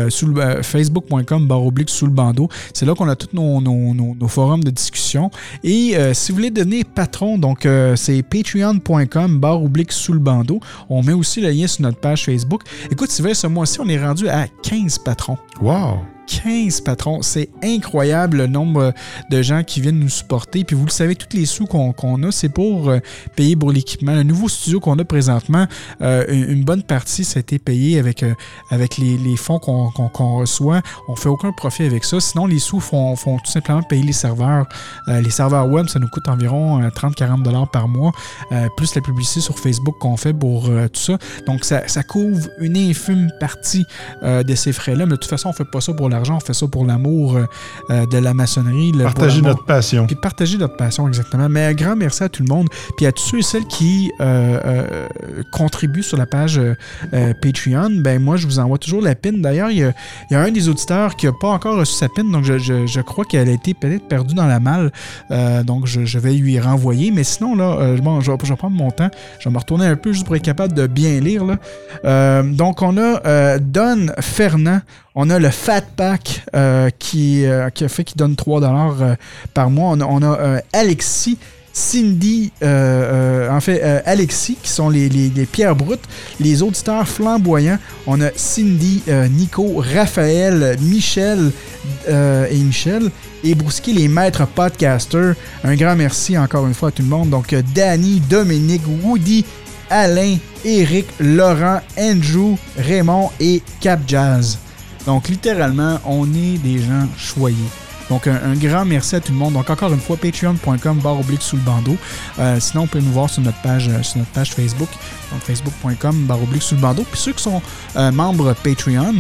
sous le- facebook.com, barre oblique sous le bandeau. C'est là qu'on a tous nos, nos- nos- nos forums de discussion. Et si vous voulez devenir patron, donc c'est patreon.com, barre oblique sous le bandeau. On met aussi le lien sur notre page Facebook. Écoute, Sylvain, ce mois-ci, on est rendu à 15 patrons. Wow! 15 patrons. C'est incroyable le nombre de gens qui viennent nous supporter. Puis vous le savez, tous les sous qu'on a, c'est pour euh, payer pour l'équipement. Le nouveau studio qu'on a présentement, euh, une, bonne partie, ça a été payé avec, euh, avec les, fonds qu'on reçoit. On fait aucun profit avec ça. Sinon, les sous font, tout simplement payer les serveurs. Les serveurs web, ça nous coûte environ euh, 30-40 dollars par mois, plus la publicité sur Facebook qu'on fait pour tout ça. Donc, ça, ça couvre une infime partie de ces frais-là. Mais de toute façon, on fait pas ça pour l'argent, on fait ça pour l'amour euh, euh, de la maçonnerie. le- Partager notre passion. puis partager notre passion, exactement. Mais un grand merci à tout le monde. Puis à tous ceux et celles qui euh, contribuent sur la page Patreon, ben moi, je vous envoie toujours la pin. D'ailleurs, il y a, il y a un des auditeurs qui n'a pas encore reçu sa pin, donc je, je- je crois qu'elle a été peut-être perdue dans la malle. Donc je, je vais lui renvoyer. Mais sinon, là, bon, je, vais- prendre mon temps. Je vais me retourner un peu juste pour être capable de bien lire. Là. Donc, on a Don Fernand. On a le Fat Pack euh, qui, euh, qui a fait qui donne 3 dollars par mois. On a, euh, Alexis, Cindy, euh, euh, en fait, euh, Alexis, qui sont les, les- pierres brutes, les auditeurs flamboyants. On a Cindy, euh, Nico, Raphaël, Michel euh, et Michel. Et Brouski, les maîtres podcasters. Un grand merci encore une fois à tout le monde. Donc, euh, Danny, Dominique, Woody, Alain, Eric, Laurent, Andrew, Raymond et Cap Jazz. Donc, littéralement, on est des gens choyés. Donc, un, grand merci à tout le monde. Donc, encore une fois, patreon.com barre oblique sous le bandeau. Euh, sinon, on peut nous voir sur notre page, euh, sur notre page Facebook. Donc, facebook.com barre oblique sous le bandeau. Puis ceux qui sont euh, membres Patreon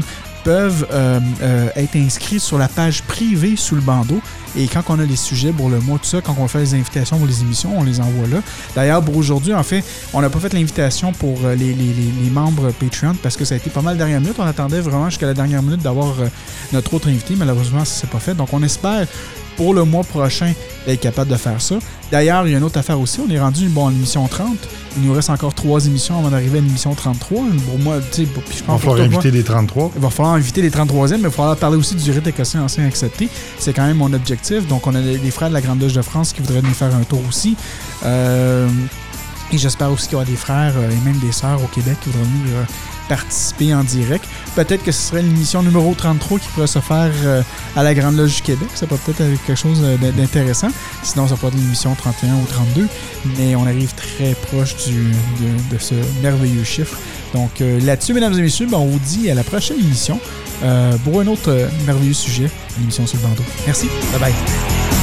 euh, euh, être inscrits sur la page privée sous le bandeau. Et quand on a les sujets pour le mois, tout ça, quand on fait les invitations pour les émissions, on les envoie là. D'ailleurs, pour aujourd'hui, en fait, on n'a pas fait l'invitation pour euh, les, membres Patreon parce que ça a été pas mal dernière minute. On attendait vraiment jusqu'à la dernière minute d'avoir notre autre invité. Malheureusement, ça s'est pas fait. Donc, on espère pour le mois prochain d'être capable de faire ça. D'ailleurs, il y a une autre affaire aussi. On est rendu bon, à l'émission 30. Il nous reste encore trois émissions avant d'arriver à l'émission 33. Pour moi, tu sais, je Il pense va pour falloir inviter les 33. il va falloir inviter les 33e, mais il va falloir parler aussi du rite écossais ancien accepté. C'est quand même mon objectif. Donc, on a les les frères de la Grande Loge de France qui voudraient nous faire un tour aussi. Euh, et j'espère aussi qu'il y aura des frères euh, et même des sœurs au Québec qui voudront venir euh, participer en direct. Peut-être que ce serait l'émission numéro 33 qui pourrait se faire euh, à la Grande Loge du Québec. Ça peut peut-être être quelque chose euh, d'in- d'intéressant. Sinon, ça pourrait être l'émission 31 ou 32. Mais on arrive très proche de, ce merveilleux chiffre. Donc euh, là-dessus, mesdames et messieurs, ben, on vous dit à la prochaine émission pour un autre merveilleux sujet, l'émission sur le bandeau. Merci. Bye bye.